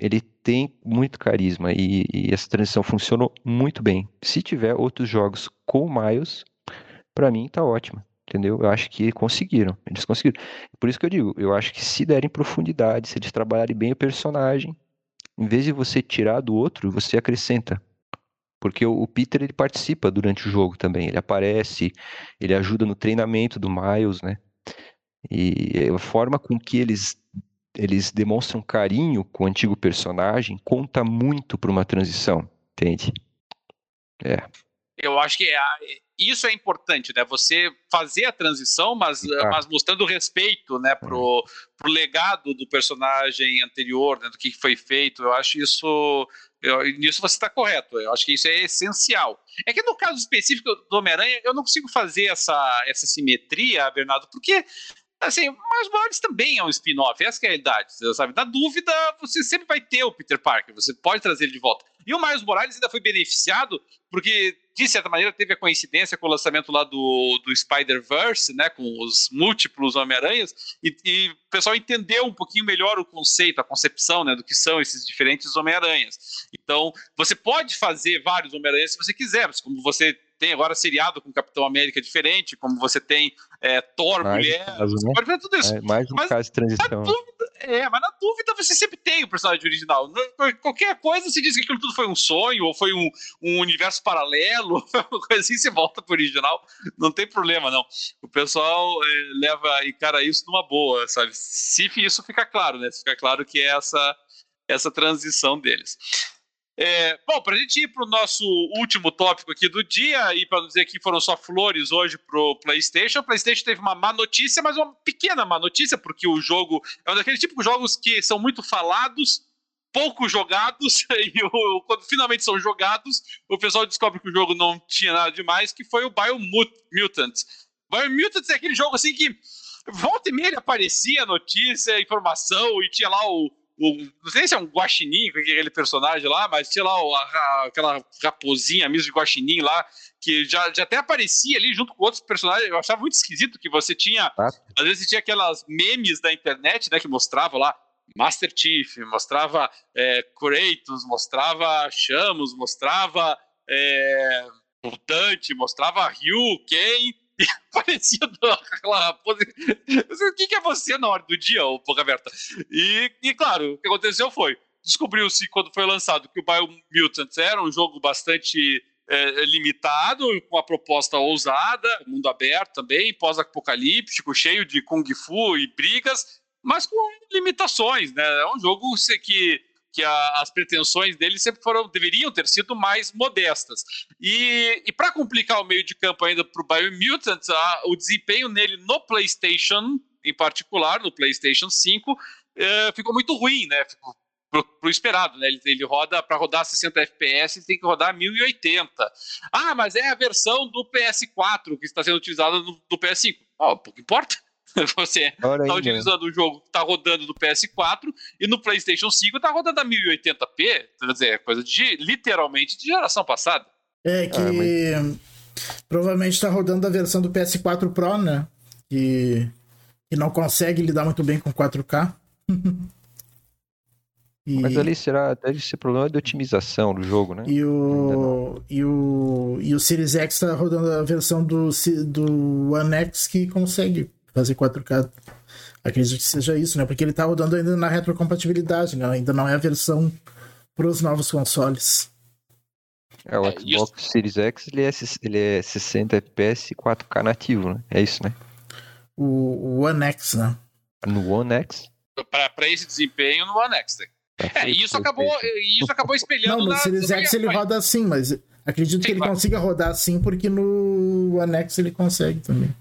Speaker 3: ele tem muito carisma e, e, essa transição funcionou muito bem. Se tiver outros jogos com o Miles, para mim tá ótimo, entendeu? Eu acho que conseguiram, eles conseguiram. Por isso que eu digo, eu acho que se derem profundidade, se eles trabalharem bem o personagem, em vez de você tirar do outro, você acrescenta. Porque o, o Peter ele participa durante o jogo também, ele aparece, ele ajuda no treinamento do Miles, né? E a forma com que eles eles demonstram carinho com o antigo personagem conta muito para uma transição, entende? É.
Speaker 1: Eu acho que é, isso é importante, né? Você fazer a transição, mas, ah. mas mostrando respeito, né, pro, é. pro legado do personagem anterior, né, do que foi feito. Eu acho isso eu, nisso você está correto. Eu acho que isso é essencial. É que no caso específico do Homem-Aranha, eu não consigo fazer essa, essa simetria, Bernardo, porque Assim, mas Morales também é um spin-off, essa é a realidade, sabe? Na dúvida, você sempre vai ter o Peter Parker, você pode trazer ele de volta. E o Miles Morales ainda foi beneficiado porque, de certa maneira, teve a coincidência com o lançamento lá do, do Spider-Verse, né, com os múltiplos Homem-Aranhas, e, e, o pessoal entendeu um pouquinho melhor o conceito, a concepção, né, do que são esses diferentes Homem-Aranhas. Então, você pode fazer vários Homem-Aranhas se você quiser, como você tem agora seriado com Capitão América diferente, como você tem é, Thor, mais mulher, caso, você né? pode fazer tudo isso.
Speaker 3: É, mais um mas, caso de transição.
Speaker 1: Dúvida, é, mas na dúvida você sempre tem o personagem original. Qualquer coisa se diz que aquilo tudo foi um sonho, ou foi um, um universo paralelo, uma coisa assim, você volta pro original, não tem problema, não. O pessoal é, leva e cara isso numa boa, sabe? Se isso fica claro, né? Se fica claro que é essa, essa transição deles. É, bom, para a gente ir para o nosso último tópico aqui do dia, e para dizer que foram só flores hoje para o PlayStation, o PlayStation teve uma má notícia, mas uma pequena má notícia, porque o jogo é um daqueles tipos de jogos que são muito falados, pouco jogados, e o, quando finalmente são jogados, o pessoal descobre que o jogo não tinha nada demais, que foi o Biomutant. Biomutant é aquele jogo assim que volta e meia aparecia notícia, informação, e tinha lá o o, não sei se é um guaxinim, aquele personagem lá, mas tinha lá a, aquela raposinha mesmo de guaxinim lá, que já, já até aparecia ali junto com outros personagens. Eu achava muito esquisito que você tinha. Ah. Às vezes tinha aquelas memes da internet, né, que mostrava lá Master Chief, mostrava é, Kratos, mostrava Chamos, mostrava é, Mutante, mostrava Ryu, Ken parecia aquela raposa. O que, é você na hora do dia, ô boca aberta? E, e claro, o que aconteceu foi: descobriu-se quando foi lançado que o Biomutant era um jogo bastante é, limitado, com uma proposta ousada, mundo aberto também, pós-apocalíptico, cheio de kung fu e brigas, mas com limitações, né? É um jogo que que a, as pretensões dele sempre foram, deveriam ter sido mais modestas. E, e para complicar o meio de campo ainda para o Biomutant, o desempenho nele no PlayStation, em particular, no PlayStation 5, eh, ficou muito ruim, né? Ficou pro, pro esperado, né? Ele, ele roda para rodar 60 FPS, ele tem que rodar 1080. Ah, mas é a versão do PS4 que está sendo utilizada no, do PS5. Oh, pouco importa. Você está utilizando o jogo que está rodando no PS4 e no PlayStation 5 está rodando a 1080p, quer dizer, é coisa de literalmente de geração passada.
Speaker 2: É que ah, mas... provavelmente está rodando a versão do PS4 Pro, né? Que, que não consegue lidar muito bem com 4K.
Speaker 3: E... Mas ali será, deve ser problema de otimização do jogo, né?
Speaker 2: E o, e o, e o Series X está rodando a versão do, do One X que consegue fazer 4K. Acredito que seja isso, né? Porque ele está rodando ainda na retrocompatibilidade, né? Ainda não é a versão para os novos consoles.
Speaker 3: É, o é, Xbox é, Series X ele é, ele é 60 FPS e 4K nativo, né? É isso, né?
Speaker 2: O, o One X, né?
Speaker 3: No One X?
Speaker 1: Para esse desempenho no One X. Né? É, isso acabou, isso acabou espelhando.
Speaker 2: Não, no Series X ele roda assim, mas acredito Sim, que ele vai. consiga rodar assim porque no One X ele consegue também.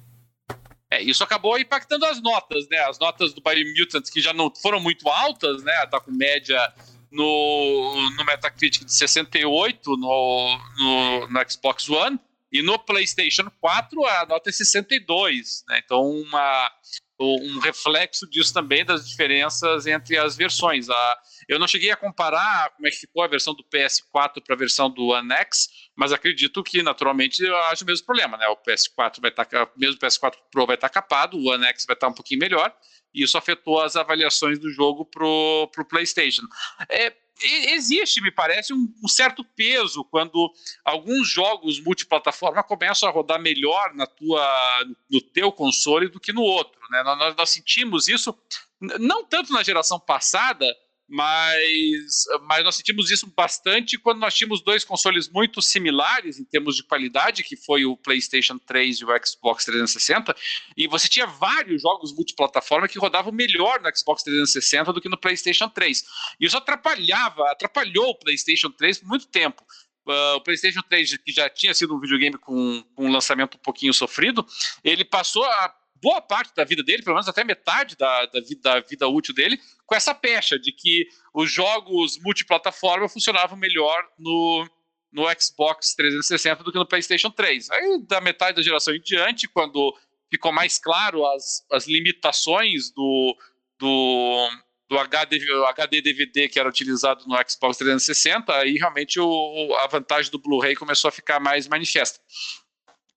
Speaker 1: É, isso acabou impactando as notas, né? As notas do Biomutant que já não foram muito altas, né? Tá com média no, no Metacritic de 68 no, no, no Xbox One e no PlayStation 4 a nota é 62, né? Então uma um reflexo disso também das diferenças entre as versões. A, eu não cheguei a comparar como é que ficou a versão do PS4 para a versão do One X, mas acredito que naturalmente haja o mesmo problema, né? O PS4 vai estar, tá, mesmo o PS4 Pro vai estar tá capado, o One X vai estar tá um pouquinho melhor, e isso afetou as avaliações do jogo pro, pro PlayStation. É, existe, me parece, um, um, certo peso quando alguns jogos multiplataforma começam a rodar melhor na tua, no teu console do que no outro. Né? Nós, nós sentimos isso não tanto na geração passada, mas, mas nós sentimos isso bastante quando nós tínhamos dois consoles muito similares em termos de qualidade, que foi o PlayStation 3 e o Xbox 360, e você tinha vários jogos multiplataforma que rodavam melhor no Xbox 360 do que no PlayStation 3. E isso atrapalhava, atrapalhou o PlayStation 3 por muito tempo. Uh, o PlayStation 3, que já tinha sido um videogame com, com um lançamento um pouquinho sofrido, ele passou a boa parte da vida dele, pelo menos até metade da, da, vida, da vida útil dele, com essa pecha de que os jogos multiplataforma funcionavam melhor no, no Xbox 360 do que no PlayStation 3. Aí, da metade da geração em diante, quando ficou mais claro as, as limitações do, do, do HD, HD DVD que era utilizado no Xbox 360, aí realmente o, a vantagem do Blu-ray começou a ficar mais manifesta.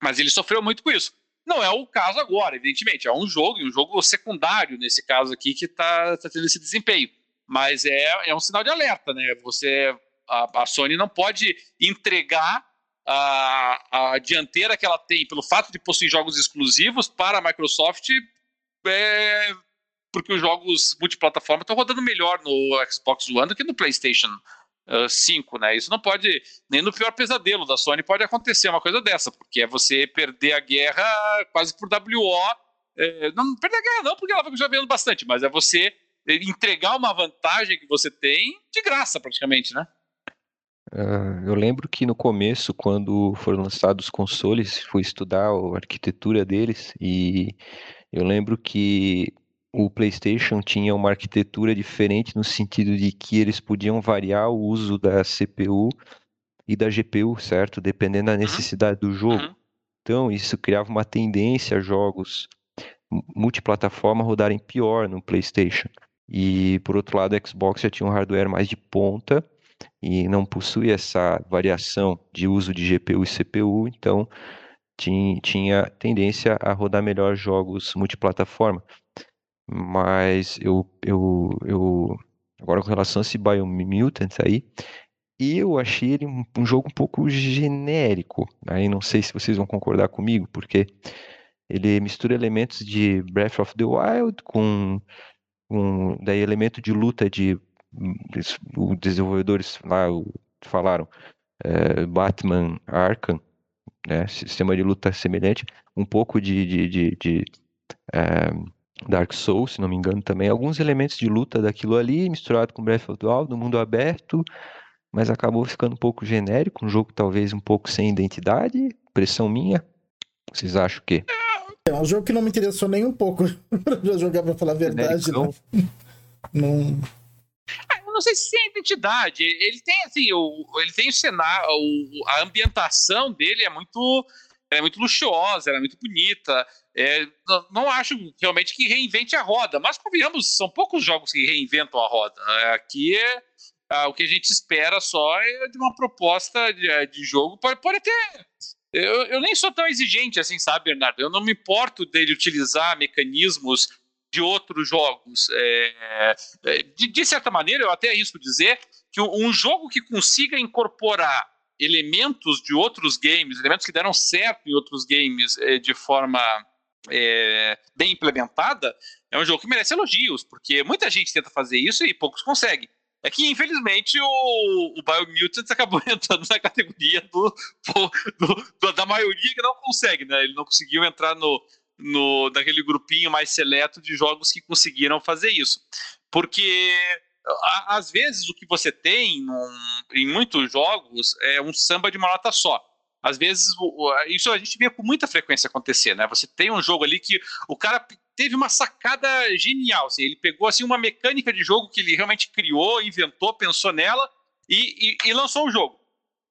Speaker 1: Mas ele sofreu muito com isso. Não é o caso agora, evidentemente. É um jogo, um jogo secundário nesse caso aqui, que está tá tendo esse desempenho. Mas é, é um sinal de alerta, né? Você, a, a Sony não pode entregar a, a, dianteira que ela tem pelo fato de possuir jogos exclusivos para a Microsoft, é, porque os jogos multiplataforma estão rodando melhor no Xbox One do que no PlayStation 5, né? Isso não pode, nem no pior pesadelo da Sony pode acontecer uma coisa dessa, porque é você perder a guerra quase por WO. É, não perder a guerra não, porque ela vai já vendo bastante, mas é você entregar uma vantagem que você tem de graça, praticamente, né?
Speaker 3: Uh, eu lembro que no começo, quando foram lançados os consoles, fui estudar a arquitetura deles e eu lembro que o PlayStation tinha uma arquitetura diferente no sentido de que eles podiam variar o uso da CPU e da GPU, certo? Dependendo da uhum. necessidade do jogo. Uhum. Então, isso criava uma tendência a jogos multiplataforma rodarem pior no PlayStation. E, por outro lado, o Xbox já tinha um hardware mais de ponta e não possui essa variação de uso de GPU e CPU, então tinha tendência a rodar melhor jogos multiplataforma. Mas eu, eu, eu agora com relação a esse Biomutant aí, eu achei ele um, um, jogo um pouco genérico. Aí não sei se vocês vão concordar comigo, porque ele mistura elementos de Breath of the Wild com, com daí elemento de luta de os desenvolvedores lá falaram é, Batman Arkham, né, sistema de luta semelhante, um pouco de, de, de, de é, Dark Souls, se não me engano, também. Alguns elementos de luta daquilo ali, misturado com Breath of the Wild, no mundo aberto, mas acabou ficando um pouco genérico, um jogo talvez um pouco sem identidade, pressão minha. Vocês acham o quê?
Speaker 2: É um jogo que não me interessou nem um pouco pra jogar, pra falar a verdade. Né? Não.
Speaker 1: Ah, eu não sei se tem identidade. Ele tem assim, o, ele tem o cenário, o, a ambientação dele é muito é muito luxuosa, ela é muito bonita. É, não, acho realmente que reinvente a roda, mas convenhamos, são poucos jogos que reinventam a roda. É, aqui é, é, o que a gente espera só é de uma proposta de, é, de jogo. Pode, pode ter. Eu, eu, nem sou tão exigente assim, sabe, Bernardo? Eu não me importo dele utilizar mecanismos de outros jogos. É, é, de, de, certa maneira, eu até arrisco dizer que um jogo que consiga incorporar elementos de outros games, elementos que deram certo em outros games é, de forma é, bem implementada, é um jogo que merece elogios, porque muita gente tenta fazer isso e poucos conseguem. É que, infelizmente, o, o Biomutant acabou entrando na categoria do, do, do, da maioria que não consegue, né? Ele não conseguiu entrar no, no, naquele grupinho mais seleto de jogos que conseguiram fazer isso. Porque às vezes o que você tem num, em muitos jogos é um samba de uma nota só. Às vezes, isso a gente vê com muita frequência acontecer, né? Você tem um jogo ali que o cara teve uma sacada genial, assim, ele pegou assim uma mecânica de jogo que ele realmente criou, inventou, pensou nela e, e, e lançou o jogo.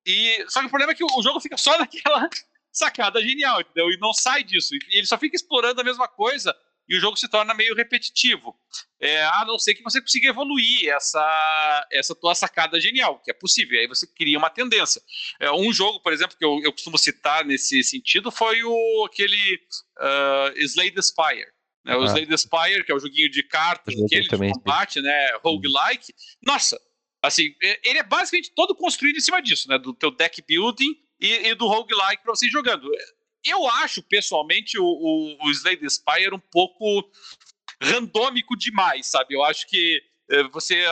Speaker 1: E só que o problema é que o jogo fica só naquela sacada genial, entendeu? E não sai disso. E ele só fica explorando a mesma coisa e o jogo se torna meio repetitivo. É, a não ser que você consiga evoluir essa, essa tua sacada genial, que é possível. Aí você cria uma tendência. É, um jogo, por exemplo, que eu, eu, costumo citar nesse sentido foi o aquele uh, Slay the Spire. Né? O ah. Slay the Spire, que é o joguinho de cartas, aquele de combate, né? Roguelike. Nossa, assim, ele é basicamente todo construído em cima disso, né? Do teu deck building e, e do roguelike para você jogando. Eu acho, pessoalmente, o, o, o Slay the Spire um pouco randômico demais, sabe? Eu acho que eh, você,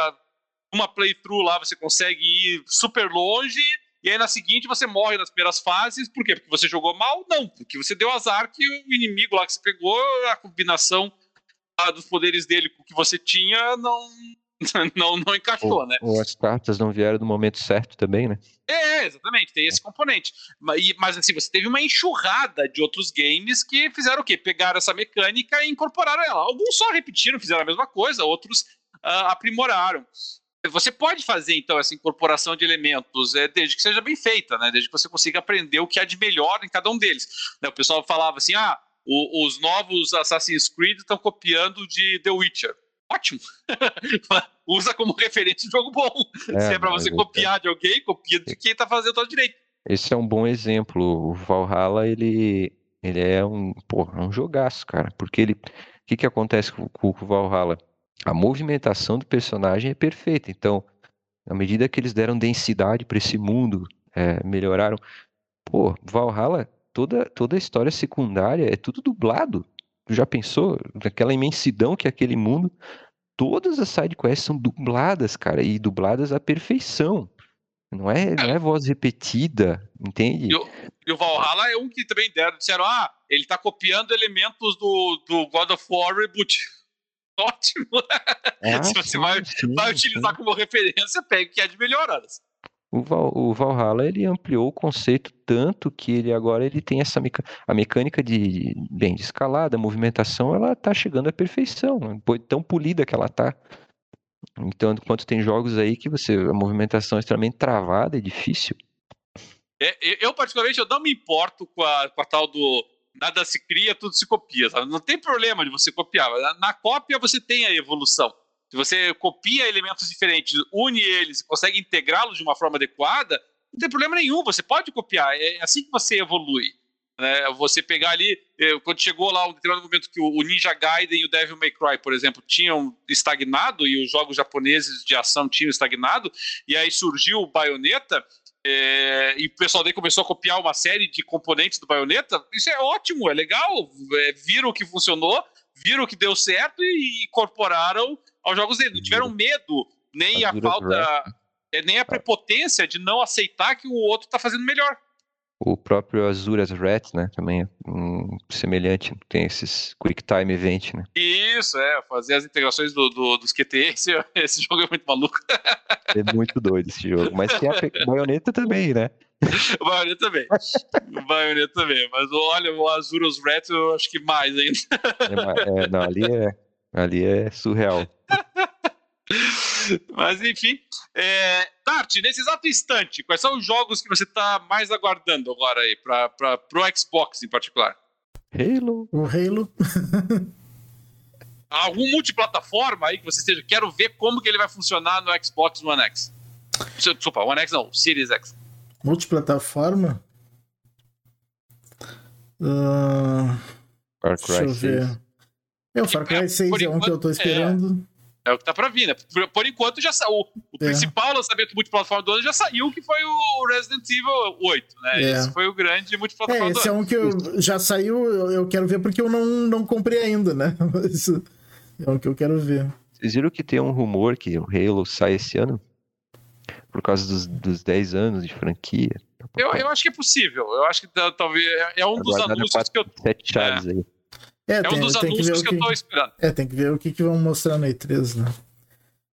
Speaker 1: uma playthrough lá, você consegue ir super longe, e aí na seguinte você morre nas primeiras fases, por quê? Porque você jogou mal? Não, porque você deu azar que o inimigo lá que você pegou, a combinação dos poderes dele com o que você tinha, não, não, não encaixou,
Speaker 3: ou,
Speaker 1: né?
Speaker 3: Ou as cartas não vieram no momento certo também, né?
Speaker 1: É, exatamente, tem esse componente. Mas, mas assim, você teve uma enxurrada de outros games que fizeram o quê? Pegaram essa mecânica e incorporaram ela. Alguns só repetiram, fizeram a mesma coisa, outros uh, aprimoraram. Você pode fazer, então, essa incorporação de elementos, é, desde que seja bem feita, né? Desde que você consiga aprender o que há de melhor em cada um deles. Né? O pessoal falava assim, ah, o, os novos Assassin's Creed estão copiando de The Witcher ótimo. Usa como referência um jogo bom. É, Se é pra você copiar de alguém, copia de quem tá fazendo todo direito.
Speaker 3: Esse é um bom exemplo. O Valhalla, ele, ele é um, porra, um jogaço, cara. Porque ele. O que, que acontece com, com o Valhalla? A movimentação do personagem é perfeita. Então, à medida que eles deram densidade para esse mundo, é, melhoraram. Pô, Valhalla, toda, toda a história secundária é tudo dublado já pensou naquela imensidão que é aquele mundo? Todas as sidequests são dubladas, cara, e dubladas à perfeição. Não é, não é voz repetida, entende?
Speaker 1: E o, e o Valhalla é um que também deram, disseram, ah, ele tá copiando elementos do, do God of War Reboot. Ótimo! Ah, Se você sim, vai, sim, vai utilizar sim. como referência, pega o que é de melhoras.
Speaker 3: O, Val, o Valhalla ele ampliou o conceito tanto que ele agora ele tem essa meca, a mecânica de bem de escalada, movimentação, ela tá chegando à perfeição, tão polida que ela tá. Então, enquanto tem jogos aí que você a movimentação é extremamente travada, é difícil.
Speaker 1: É, eu particularmente eu não me importo com a, com a tal do nada se cria, tudo se copia, sabe? Não tem problema de você copiar. Na cópia você tem a evolução. Se você copia elementos diferentes, une eles e consegue integrá-los de uma forma adequada, não tem problema nenhum. Você pode copiar. É assim que você evolui. Né? Você pegar ali, eh, quando chegou lá um determinado momento que o Ninja Gaiden e o Devil May Cry, por exemplo, tinham estagnado e os jogos japoneses de ação tinham estagnado, e aí surgiu o Bayonetta, é, e o pessoal daí começou a copiar uma série de componentes do Bayonetta. Isso é ótimo, é legal. É, viram que funcionou, viram que deu certo e incorporaram aos jogos dele. Não tiveram medo, nem a, falta, é, nem a prepotência de não aceitar que o outro está fazendo melhor.
Speaker 3: O próprio Azuras Rat, né, também é um semelhante, tem esses Quick Time Event, né?
Speaker 1: Isso, é, fazer as integrações do, do, dos QT, esse, esse jogo é muito maluco.
Speaker 3: É muito doido esse jogo, mas tem a baioneta também, né?
Speaker 1: O baioneta também. O baioneta também, mas olha, o Azuras Rat eu acho que mais ainda.
Speaker 3: É, é, não, ali é, ali é surreal.
Speaker 1: Mas enfim. É... Tati, nesse exato instante, quais são os jogos que você está mais aguardando agora aí, para o Xbox em particular?
Speaker 3: Halo.
Speaker 2: O Halo.
Speaker 1: Algum multiplataforma aí que você esteja. Quero ver como que ele vai funcionar no Xbox One X. Desculpa, One X não, Series X.
Speaker 2: Multiplataforma? Uh,
Speaker 3: Far Cry
Speaker 2: deixa eu ver. É, o Far Cry 6 é um que eu tô esperando.
Speaker 1: É, é o que tá pra vir, né? Por, por enquanto já saiu. O, o é. principal lançamento multiplataforma do ano já saiu, que foi o Resident Evil 8, né? É. Esse foi o grande multiplataforma
Speaker 2: é, esse é um que eu, já saiu, eu, eu, quero ver porque eu não, não comprei ainda, né? Isso é um que eu quero ver.
Speaker 3: Vocês viram que tem um rumor que o Halo sai esse ano? Por causa dos, dos 10 anos de franquia.
Speaker 1: Eu, eu acho que é possível. Eu acho que talvez é, é um dos anúncios que eu.
Speaker 3: Sete chaves é. aí.
Speaker 2: É, é tem, um dos anúncios que, que, eu tô esperando. É, tem que ver o que, que vão mostrar na E3, né?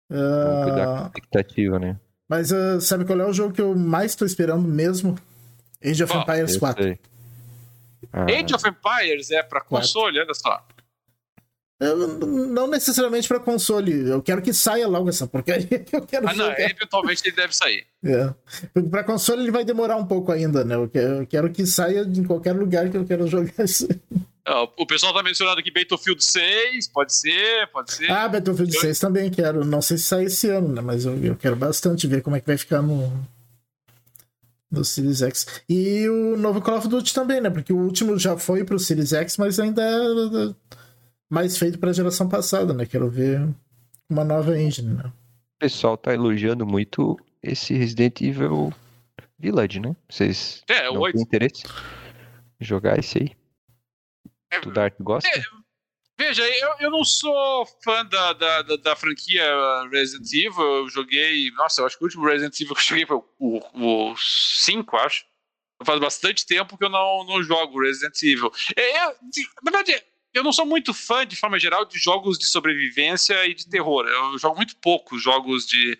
Speaker 3: Uh... Cuidar com a expectativa, né?
Speaker 2: Mas uh, sabe qual é o jogo que eu mais tô esperando mesmo? Age of oh, Empires 4.
Speaker 1: Ah. Age of Empires é pra console, 4. olha só.
Speaker 2: Não necessariamente para console. Eu quero que saia logo essa porcaria. Eu quero
Speaker 1: ah, não, jogar. eventualmente ele deve sair.
Speaker 2: É. Para console ele vai demorar um pouco ainda, né? Eu quero, eu quero que saia em qualquer lugar que eu quero jogar isso.
Speaker 1: O pessoal tá mencionando aqui Battlefield 6, pode ser, pode ser.
Speaker 2: Ah, Battlefield eu... 6 também quero. Não sei se sai esse ano, né? Mas eu, eu quero bastante ver como é que vai ficar no, no Series X. E o novo Call of Duty também, né? Porque o último já foi pro Series X, mas ainda é mais feito para a geração passada, né? Quero ver uma nova engine, né?
Speaker 3: O pessoal tá elogiando muito esse Resident Evil Village, né? Vocês
Speaker 1: é,
Speaker 3: não têm interesse em jogar esse aí? É, o Dark gosta? É,
Speaker 1: veja, eu, eu não sou fã da, da, da, da, franquia Resident Evil. Eu joguei. Nossa, eu acho que o último Resident Evil que eu joguei foi o, o 5, acho. Faz bastante tempo que eu não, não jogo Resident Evil. É, é, na verdade, eu não sou muito fã, de forma geral, de jogos de sobrevivência e de terror. Eu jogo muito poucos jogos de,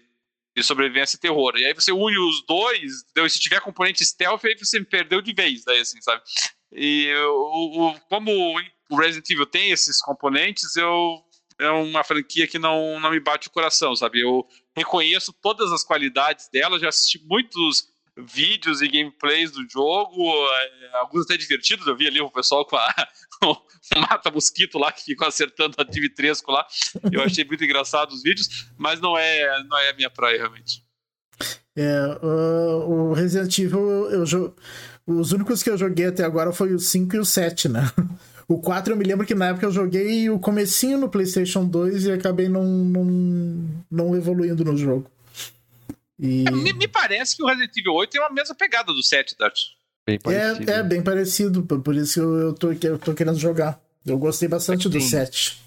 Speaker 1: de sobrevivência e terror. E aí você une os dois, e se tiver componente stealth, aí você me perdeu de vez, daí, assim, sabe? E o, como o Resident Evil tem esses componentes, eu é uma franquia que não, não me bate o coração, sabe? Eu reconheço todas as qualidades dela, já assisti muitos vídeos e gameplays do jogo, é, alguns até divertidos, eu vi ali o pessoal com a, o mata-mosquito lá que ficou acertando a Dimitresco lá, eu achei muito engraçado os vídeos, mas não é, não é a minha praia realmente.
Speaker 2: É, uh, o Resident Evil, eu, eu, os únicos que eu joguei até agora foi o 5 e o 7, né? O 4 eu me lembro que na época eu joguei o comecinho no PlayStation 2 e acabei não, não, não evoluindo no jogo.
Speaker 1: E... É, me, me, parece que o Resident Evil 8 tem a mesma pegada do 7, Dart.
Speaker 2: Bem é, é, bem parecido, por isso eu, eu, tô, eu tô querendo jogar. Eu gostei bastante do 7.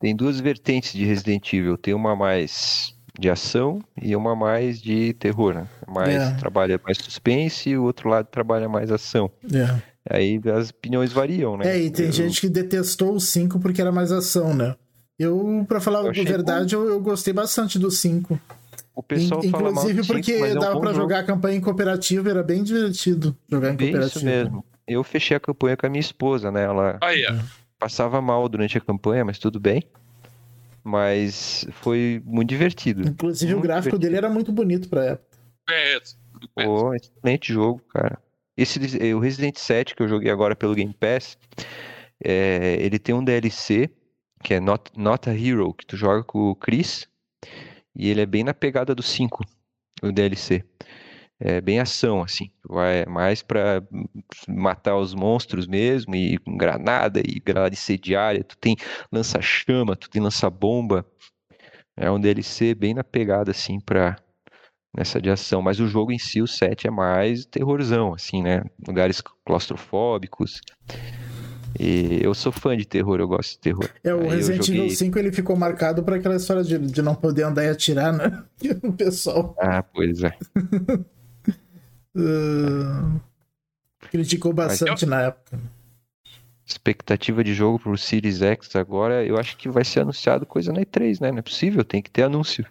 Speaker 3: Tem duas vertentes de Resident Evil. Tem uma mais de ação e uma mais de terror, né? Mais é. trabalha mais suspense e o outro lado trabalha mais ação.
Speaker 2: É.
Speaker 3: Aí as opiniões variam, né?
Speaker 2: É, e tem eu... gente que detestou o 5 porque era mais ação, né? Eu, pra falar a verdade, eu, eu, gostei bastante do 5.
Speaker 3: O pessoal In, fala
Speaker 2: Inclusive mal porque 5, dava é um pra jogo. jogar a campanha em cooperativa, era bem divertido jogar em cooperativa. Isso mesmo.
Speaker 3: Eu fechei a campanha com a minha esposa, né? Ela passava mal durante a campanha, mas tudo bem. Mas foi muito divertido.
Speaker 2: Inclusive
Speaker 3: muito
Speaker 2: o gráfico divertido. dele era muito bonito pra época.
Speaker 1: É,
Speaker 3: Pô, excelente jogo, cara. Esse, o Resident 7 que eu joguei agora pelo Game Pass, é, ele tem um DLC que é Not, Not a Hero, que tu joga com o Chris, e ele é bem na pegada do 5, o DLC. É bem ação, assim. Vai mais para matar os monstros mesmo, e com granada, e granada incendiária. Tu tem lança-chama, tu tem lança-bomba. É um DLC bem na pegada, assim, pra, nessa de ação. Mas o jogo em si, o 7, é mais terrorzão, assim, né? Lugares claustrofóbicos. E eu sou fã de terror, eu gosto de terror.
Speaker 2: É, o Resident Evil 5 ele ficou marcado para aquela história de, de não poder andar e atirar, né? O pessoal.
Speaker 3: Ah, pois é.
Speaker 2: uh... Criticou bastante eu... na época.
Speaker 3: Expectativa de jogo pro Series X agora, eu acho que vai ser anunciado coisa na E3, né? Não é possível, tem que ter anúncio.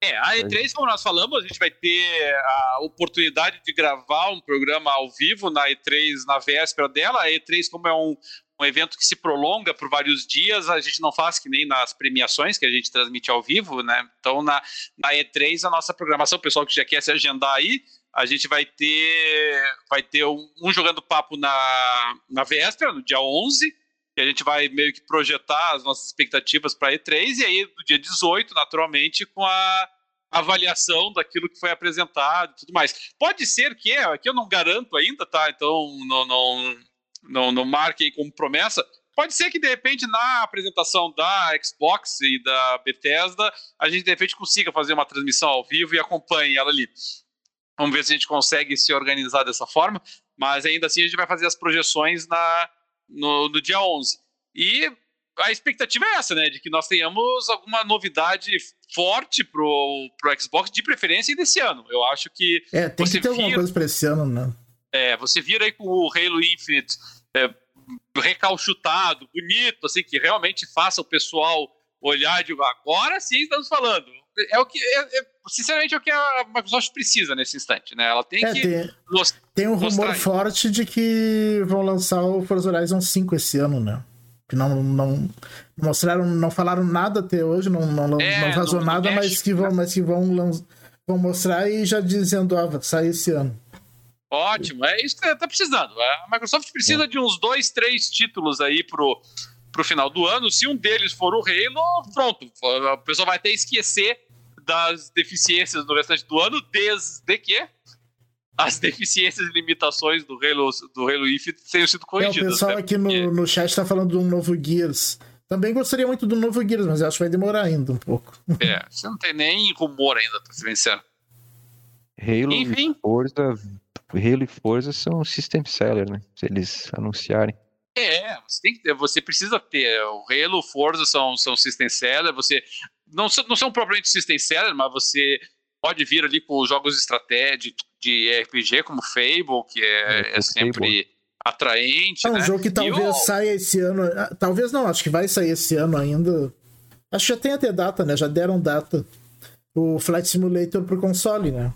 Speaker 1: É, a E3, como nós falamos, a gente vai ter a oportunidade de gravar um programa ao vivo na E3 na véspera dela. A E3, como é um, um evento que se prolonga por vários dias, a gente não faz que nem nas premiações que a gente transmite ao vivo, né? Então, na, na E3, a nossa programação, o pessoal que já quer se agendar aí, a gente vai ter, vai ter um, um jogando papo na, na véspera, no dia 11, que a gente vai meio que projetar as nossas expectativas para E3, e aí no dia 18, naturalmente, com a avaliação daquilo que foi apresentado e tudo mais. Pode ser que, aqui eu não garanto ainda, tá? Então não, não, não, não marquem como promessa, pode ser que de repente na apresentação da Xbox e da Bethesda a gente de repente consiga fazer uma transmissão ao vivo e acompanhe ela ali. Vamos ver se a gente consegue se organizar dessa forma, mas ainda assim a gente vai fazer as projeções na, no, no dia 11. E a expectativa é essa, né? De que nós tenhamos alguma novidade forte pro, pro Xbox, de preferência desse ano. Eu acho que.
Speaker 2: É, tem que ter alguma coisa pra esse ano, né?
Speaker 1: É, você vira aí com o Halo Infinite é, recalchutado, bonito, assim, que realmente faça o pessoal olhar e dizer, agora sim estamos falando. É o que, é, é, sinceramente, é o que a Microsoft precisa nesse instante, né? Ela tem é, que.
Speaker 2: Tem, tem um rumor forte de que vão lançar o Forza Horizon 5 esse ano, né? que não, não mostraram, não falaram nada até hoje, não, não, é, não vazou nada, mas que vão, mas que vão, vão mostrar e já dizendo, ah, sai esse ano.
Speaker 1: Ótimo, é isso que tá precisando. A Microsoft precisa é. de uns dois, três títulos aí pro, pro final do ano. Se um deles for o Halo, pronto. A pessoa vai até esquecer das deficiências do restante do ano, desde que as deficiências e limitações do Halo, do Halo Infinite tenham sido corrigidas.
Speaker 2: É, o pessoal
Speaker 1: né?
Speaker 2: aqui no, no chat está falando de um novo Gears. Também gostaria muito do novo Gears, mas acho que vai demorar ainda um pouco.
Speaker 1: É, você não tem nem rumor ainda, pra ser sincero.
Speaker 3: Halo Enfim. e Forza, Halo e Forza são system seller, né? Se eles anunciarem.
Speaker 1: É, você, tem que, você precisa ter. O Halo, Forza são, são system seller, você. Não, não são propriamente system seller, mas você pode vir ali com jogos de estratégia, de RPG como Fable, que é, é, é sempre Fable. atraente.
Speaker 2: É um
Speaker 1: né?
Speaker 2: jogo que talvez eu... saia esse ano. Ah, talvez não, acho que vai sair esse ano ainda. Acho que já tem até data, né? Já deram data. O Flight Simulator pro console, né?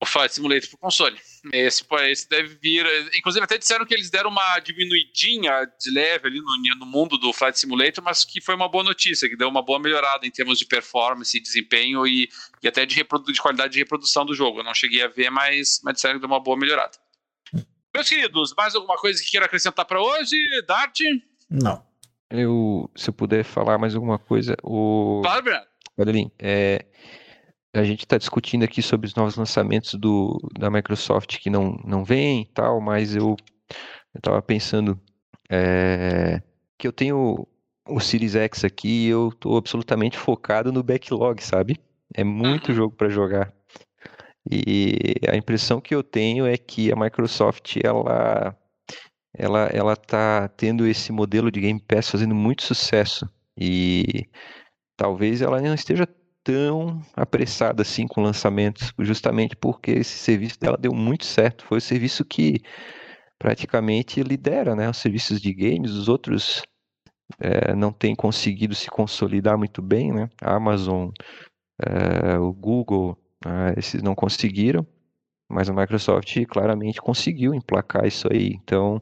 Speaker 1: o Flight Simulator para console. Esse, esse deve vir. Inclusive, até disseram que eles deram uma diminuidinha de leve ali no, no mundo do Flight Simulator, mas que foi uma boa notícia, que deu uma boa melhorada em termos de performance, desempenho e, e até de, de qualidade de reprodução do jogo. Eu não cheguei a ver, mas, mas disseram que deu uma boa melhorada. Meus queridos, mais alguma coisa que queira acrescentar para hoje? Dart?
Speaker 2: Não.
Speaker 3: Eu, se eu puder falar mais alguma coisa, o.
Speaker 1: Claro.
Speaker 3: Olha é, a gente está discutindo aqui sobre os novos lançamentos do, da Microsoft que não, não vem e tal, mas eu estava pensando é, que eu tenho o Series X aqui e eu estou absolutamente focado no backlog, sabe? É muito uhum. jogo para jogar. E a impressão que eu tenho é que a Microsoft ela ela ela tá tendo esse modelo de Game Pass fazendo muito sucesso e talvez ela não esteja tão apressada assim com lançamentos, justamente porque esse serviço dela deu muito certo. Foi o serviço que praticamente lidera né, os serviços de games, os outros é, não têm conseguido se consolidar muito bem, né? A Amazon, é, o Google, é, esses não conseguiram, mas a Microsoft claramente conseguiu emplacar isso aí. Então,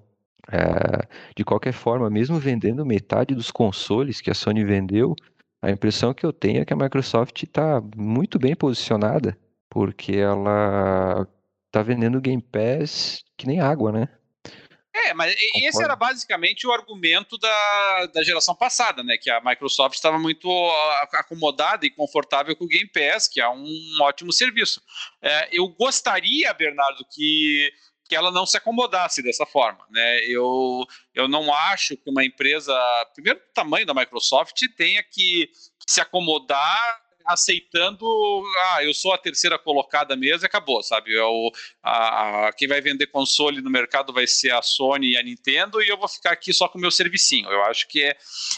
Speaker 3: é, de qualquer forma, mesmo vendendo metade dos consoles que a Sony vendeu, a impressão que eu tenho é que a Microsoft está muito bem posicionada, porque ela está vendendo Game Pass que nem água, né?
Speaker 1: É, mas Concordo. esse era basicamente o argumento da, da geração passada, né? Que a Microsoft estava muito acomodada e confortável com o Game Pass, que é um ótimo serviço. É, eu gostaria, Bernardo, que que ela não se acomodasse dessa forma. Né? Eu, eu não acho que uma empresa, primeiro, o tamanho da Microsoft, tenha que se acomodar aceitando, ah, eu sou a terceira colocada mesmo e acabou, sabe? Eu, a, a, quem vai vender console no mercado vai ser a Sony e a Nintendo e eu vou ficar aqui só com o meu servicinho. Eu acho que é,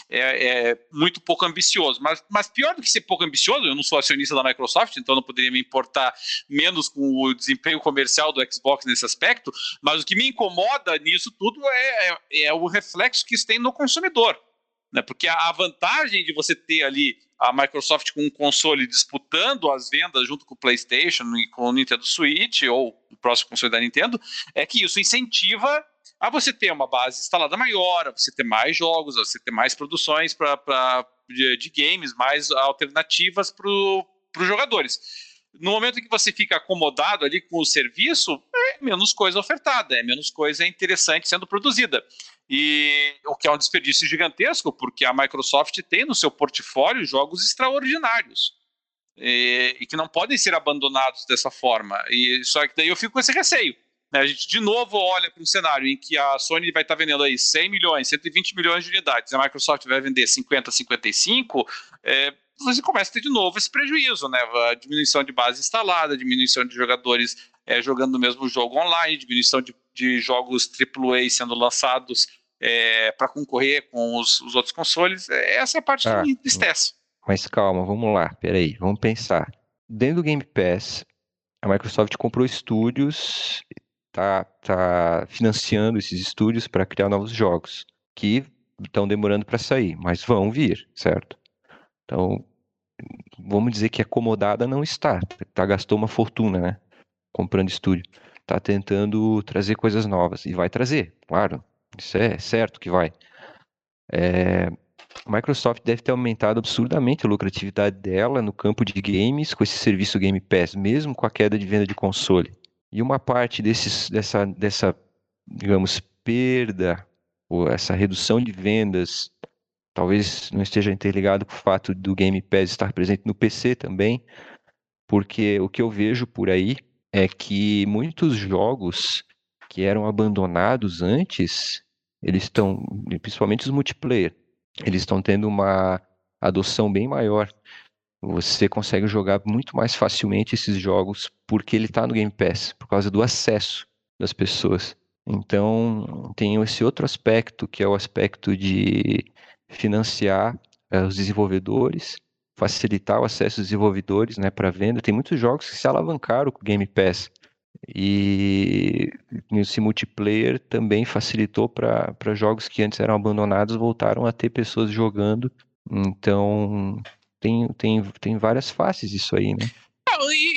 Speaker 1: é, é, muito pouco ambicioso. Mas, mas pior do que ser pouco ambicioso, eu não sou acionista da Microsoft, então não poderia me importar menos com o desempenho comercial do Xbox nesse aspecto, mas o que me incomoda nisso tudo é, é, é o reflexo que isso tem no consumidor. Né? Porque a vantagem de você ter ali a Microsoft com um console disputando as vendas junto com o PlayStation e com o Nintendo Switch ou o próximo console da Nintendo, é que isso incentiva a você ter uma base instalada maior, a você ter mais jogos, a você ter mais produções pra, de, de games, mais alternativas para os jogadores. No momento em que você fica acomodado ali com o serviço, é menos coisa ofertada, é menos coisa interessante sendo produzida. E o que é um desperdício gigantesco, porque a Microsoft tem no seu portfólio jogos extraordinários. E, e, que não podem ser abandonados dessa forma. E só que daí eu fico com esse receio. né, a gente de novo olha para um cenário em que a Sony vai estar vendendo aí 100 milhões, 120 milhões de unidades, a Microsoft vai vender 50, 55, é, você começa a ter de novo esse prejuízo, né? A diminuição de base instalada, diminuição de jogadores é, jogando o mesmo jogo online, diminuição de, de jogos AAA sendo lançados é, para concorrer com os, os, outros consoles. É, essa é a parte ah, que me entristece.
Speaker 3: Mas calma, vamos lá, peraí, vamos pensar. Dentro do Game Pass, a Microsoft comprou estúdios, tá, tá financiando esses estúdios para criar novos jogos, que estão demorando para sair, mas vão vir, certo? Então, vamos dizer que acomodada não está, tá, gastou uma fortuna, né? Comprando estúdio. Tá tentando trazer coisas novas, e vai trazer, claro, isso é certo que vai. É, Microsoft deve ter aumentado absurdamente a lucratividade dela no campo de games com esse serviço Game Pass, mesmo com a queda de venda de console. E uma parte desses, dessa, dessa, digamos, perda, ou essa redução de vendas, talvez não esteja interligado com o fato do Game Pass estar presente no PC também, porque o que eu vejo por aí é que muitos jogos que eram abandonados antes, eles estão, principalmente os multiplayer, eles estão tendo uma adoção bem maior. Você consegue jogar muito mais facilmente esses jogos porque ele está no Game Pass, por causa do acesso das pessoas. Então, tem esse outro aspecto, que é o aspecto de financiar uh, os desenvolvedores, facilitar o acesso dos desenvolvedores né, para venda. Tem muitos jogos que se alavancaram com o Game Pass. E esse multiplayer também facilitou para jogos que antes eram abandonados, voltaram a ter pessoas jogando. Então, tem, tem, tem várias faces isso aí, né?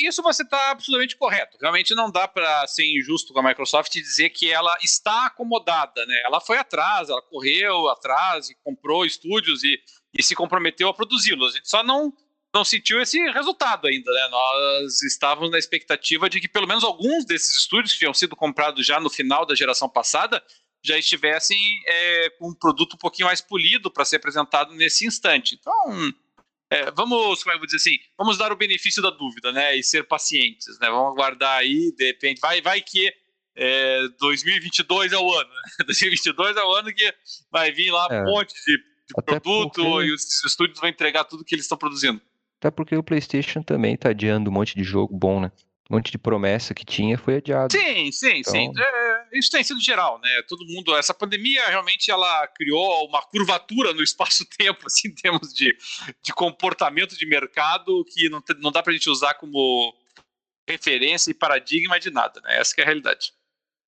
Speaker 1: Isso você está absolutamente correto. Realmente não dá para ser injusto com a Microsoft e dizer que ela está acomodada, né? Ela foi atrás, ela correu atrás e comprou estúdios e, e se comprometeu a produzi-los. A gente só não não sentiu esse resultado ainda, né? Nós estávamos na expectativa de que pelo menos alguns desses estúdios que tinham sido comprados já no final da geração passada já estivessem é, com um produto um pouquinho mais polido para ser apresentado nesse instante. Então, é, vamos, como é eu vou dizer assim, vamos dar o benefício da dúvida, né? E ser pacientes, né? Vamos aguardar aí, de repente, vai, vai que é, 2022 é o ano, né? 2022 é o ano que vai vir lá um é. monte de, de produto porque... e os estúdios vão entregar tudo que eles estão produzindo.
Speaker 3: Até porque o PlayStation também tá adiando um monte de jogo bom, né? Um monte de promessa que tinha foi adiado.
Speaker 1: Sim, sim, então... sim. É, isso tem sido geral, né? Todo mundo. Essa pandemia realmente ela criou uma curvatura no espaço-tempo, assim, em termos de, de comportamento de mercado que não, não dá pra gente usar como referência e paradigma de nada, né? Essa é a realidade.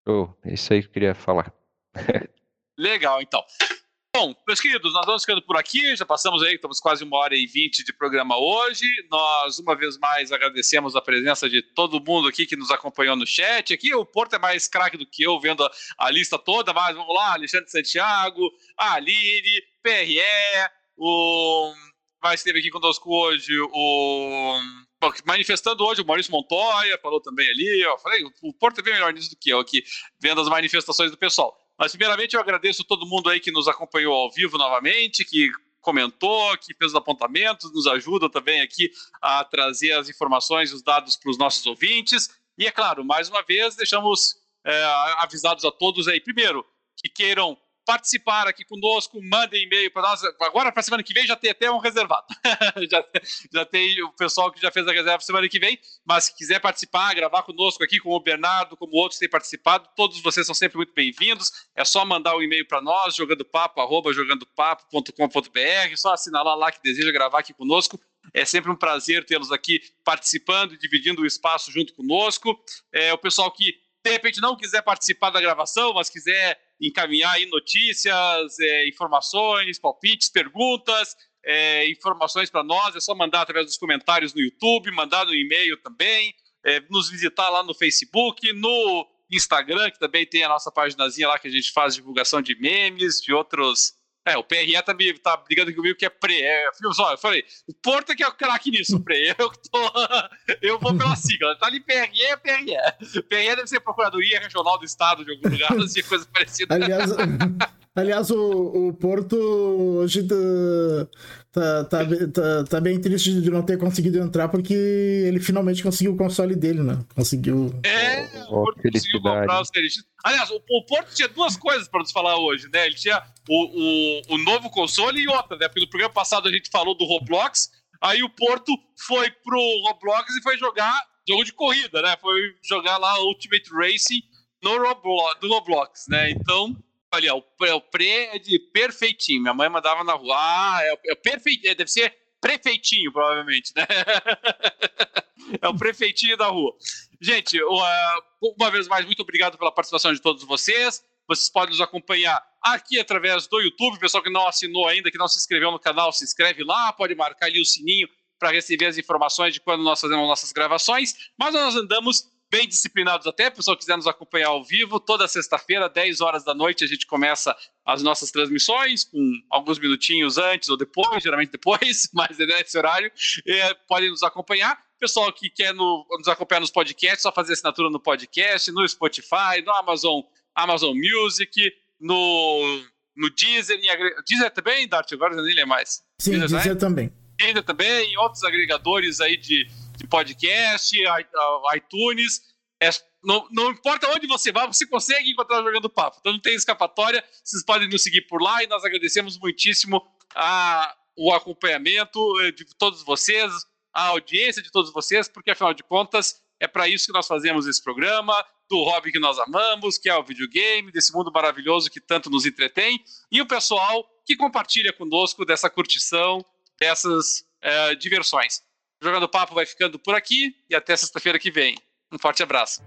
Speaker 3: Oh, isso aí que eu queria falar.
Speaker 1: Legal, então. Bom, meus queridos, nós vamos ficando por aqui, já passamos aí, estamos quase uma hora e vinte de programa hoje. Nós, uma vez mais, agradecemos a presença de todo mundo aqui que nos acompanhou no chat. Aqui o Porto é mais craque do que eu, vendo a, a, lista toda, mas vamos lá, Alexandre Santiago, Aline, PRE, o... Mas esteve aqui conosco hoje o manifestando hoje, o Maurício Montoya falou também ali, ó, falei, o Porto é bem melhor nisso do que eu aqui, vendo as manifestações do pessoal. Mas, primeiramente, eu agradeço todo mundo aí que nos acompanhou ao vivo novamente, que comentou, que fez os apontamentos, nos ajuda também aqui a trazer as informações os dados para os nossos ouvintes. E, é claro, mais uma vez, deixamos é, avisados a todos aí, primeiro, que queiram participar aqui conosco, mandem e-mail para nós. Agora, para semana que vem, já tem até um reservado. já, já tem o pessoal que já fez a reserva semana que vem, mas se quiser participar, gravar conosco aqui, como o Bernardo, como outros têm participado, todos vocês são sempre muito bem-vindos. É só mandar o um e-mail para nós, jogandopapo, arroba jogandopapo.com.br, só assinalar lá que deseja gravar aqui conosco. É sempre um prazer tê-los aqui participando e dividindo o espaço junto conosco. É, o pessoal que de repente não quiser participar da gravação, mas quiser encaminhar aí notícias, é, informações, palpites, perguntas, é, informações para nós, é só mandar através dos comentários no YouTube, mandar no e-mail também, é, nos visitar lá no Facebook, no Instagram, que também tem a nossa paginazinha lá que a gente faz divulgação de memes, de outros é, o PRE tá, me, tá brigando comigo que é pre. É, só, eu falei, o Porto é que é o craque nisso, pre. Eu, tô, eu vou pela sigla. Tá ali PRE, é PRE. PRE deve ser Procuradoria Regional do Estado de algum lugar, assim, coisa parecida.
Speaker 2: Aliás, Aliás, o, o Porto hoje tá, tá, tá, tá, tá, bem triste de não ter conseguido entrar, porque ele finalmente conseguiu o console dele, né? Conseguiu.
Speaker 1: É, o Porto conseguiu comprar os. Aliás, o, o, Porto tinha duas coisas para nos falar hoje, né? Ele tinha o, o, o novo console e outra, né? Porque no programa passado a gente falou do Roblox, aí o Porto foi pro Roblox e foi jogar jogo de corrida, né? Foi jogar lá Ultimate Racing no Roblox, do Roblox, né? Então ali, ó, o pré é de perfeitinho. Minha mãe mandava na rua. Ah, é, é perfeitinho. É, deve ser prefeitinho, provavelmente, né? é o prefeitinho da rua. Gente, uma vez mais, muito obrigado pela participação de todos vocês. Vocês podem nos acompanhar aqui através do YouTube. Pessoal que não assinou ainda, que não se inscreveu no canal, se inscreve lá. Pode marcar ali o sininho para receber as informações de quando nós fazemos nossas gravações. Mas nós andamos bem disciplinados até, o pessoal quiser nos acompanhar ao vivo, toda sexta-feira, 10 horas da noite, a gente começa as nossas transmissões, com alguns minutinhos antes ou depois, geralmente depois, mas é nesse horário, é, podem nos acompanhar. Pessoal que quer no, nos acompanhar nos podcasts, só fazer assinatura no podcast, no Spotify, no Amazon, Amazon Music, no, no Deezer, em, Deezer também, Dart, agora eu nem lembro mais.
Speaker 2: Sim, Deezer, Deezer também.
Speaker 1: Deezer também, e outros agregadores aí de de podcast, iTunes. É, não, não, importa onde você vá, você consegue encontrar Jogando Papo. Então não tem escapatória. Vocês podem nos seguir por lá e nós agradecemos muitíssimo a, o acompanhamento eh, de todos vocês, a audiência de todos vocês, porque afinal de contas é para isso que nós fazemos esse programa, do hobby que nós amamos, que é o videogame, desse mundo maravilhoso que tanto nos entretém, e o pessoal que compartilha conosco dessa curtição, dessas é, diversões. Jogando Papo vai ficando por aqui e até sexta-feira que vem. Um forte abraço.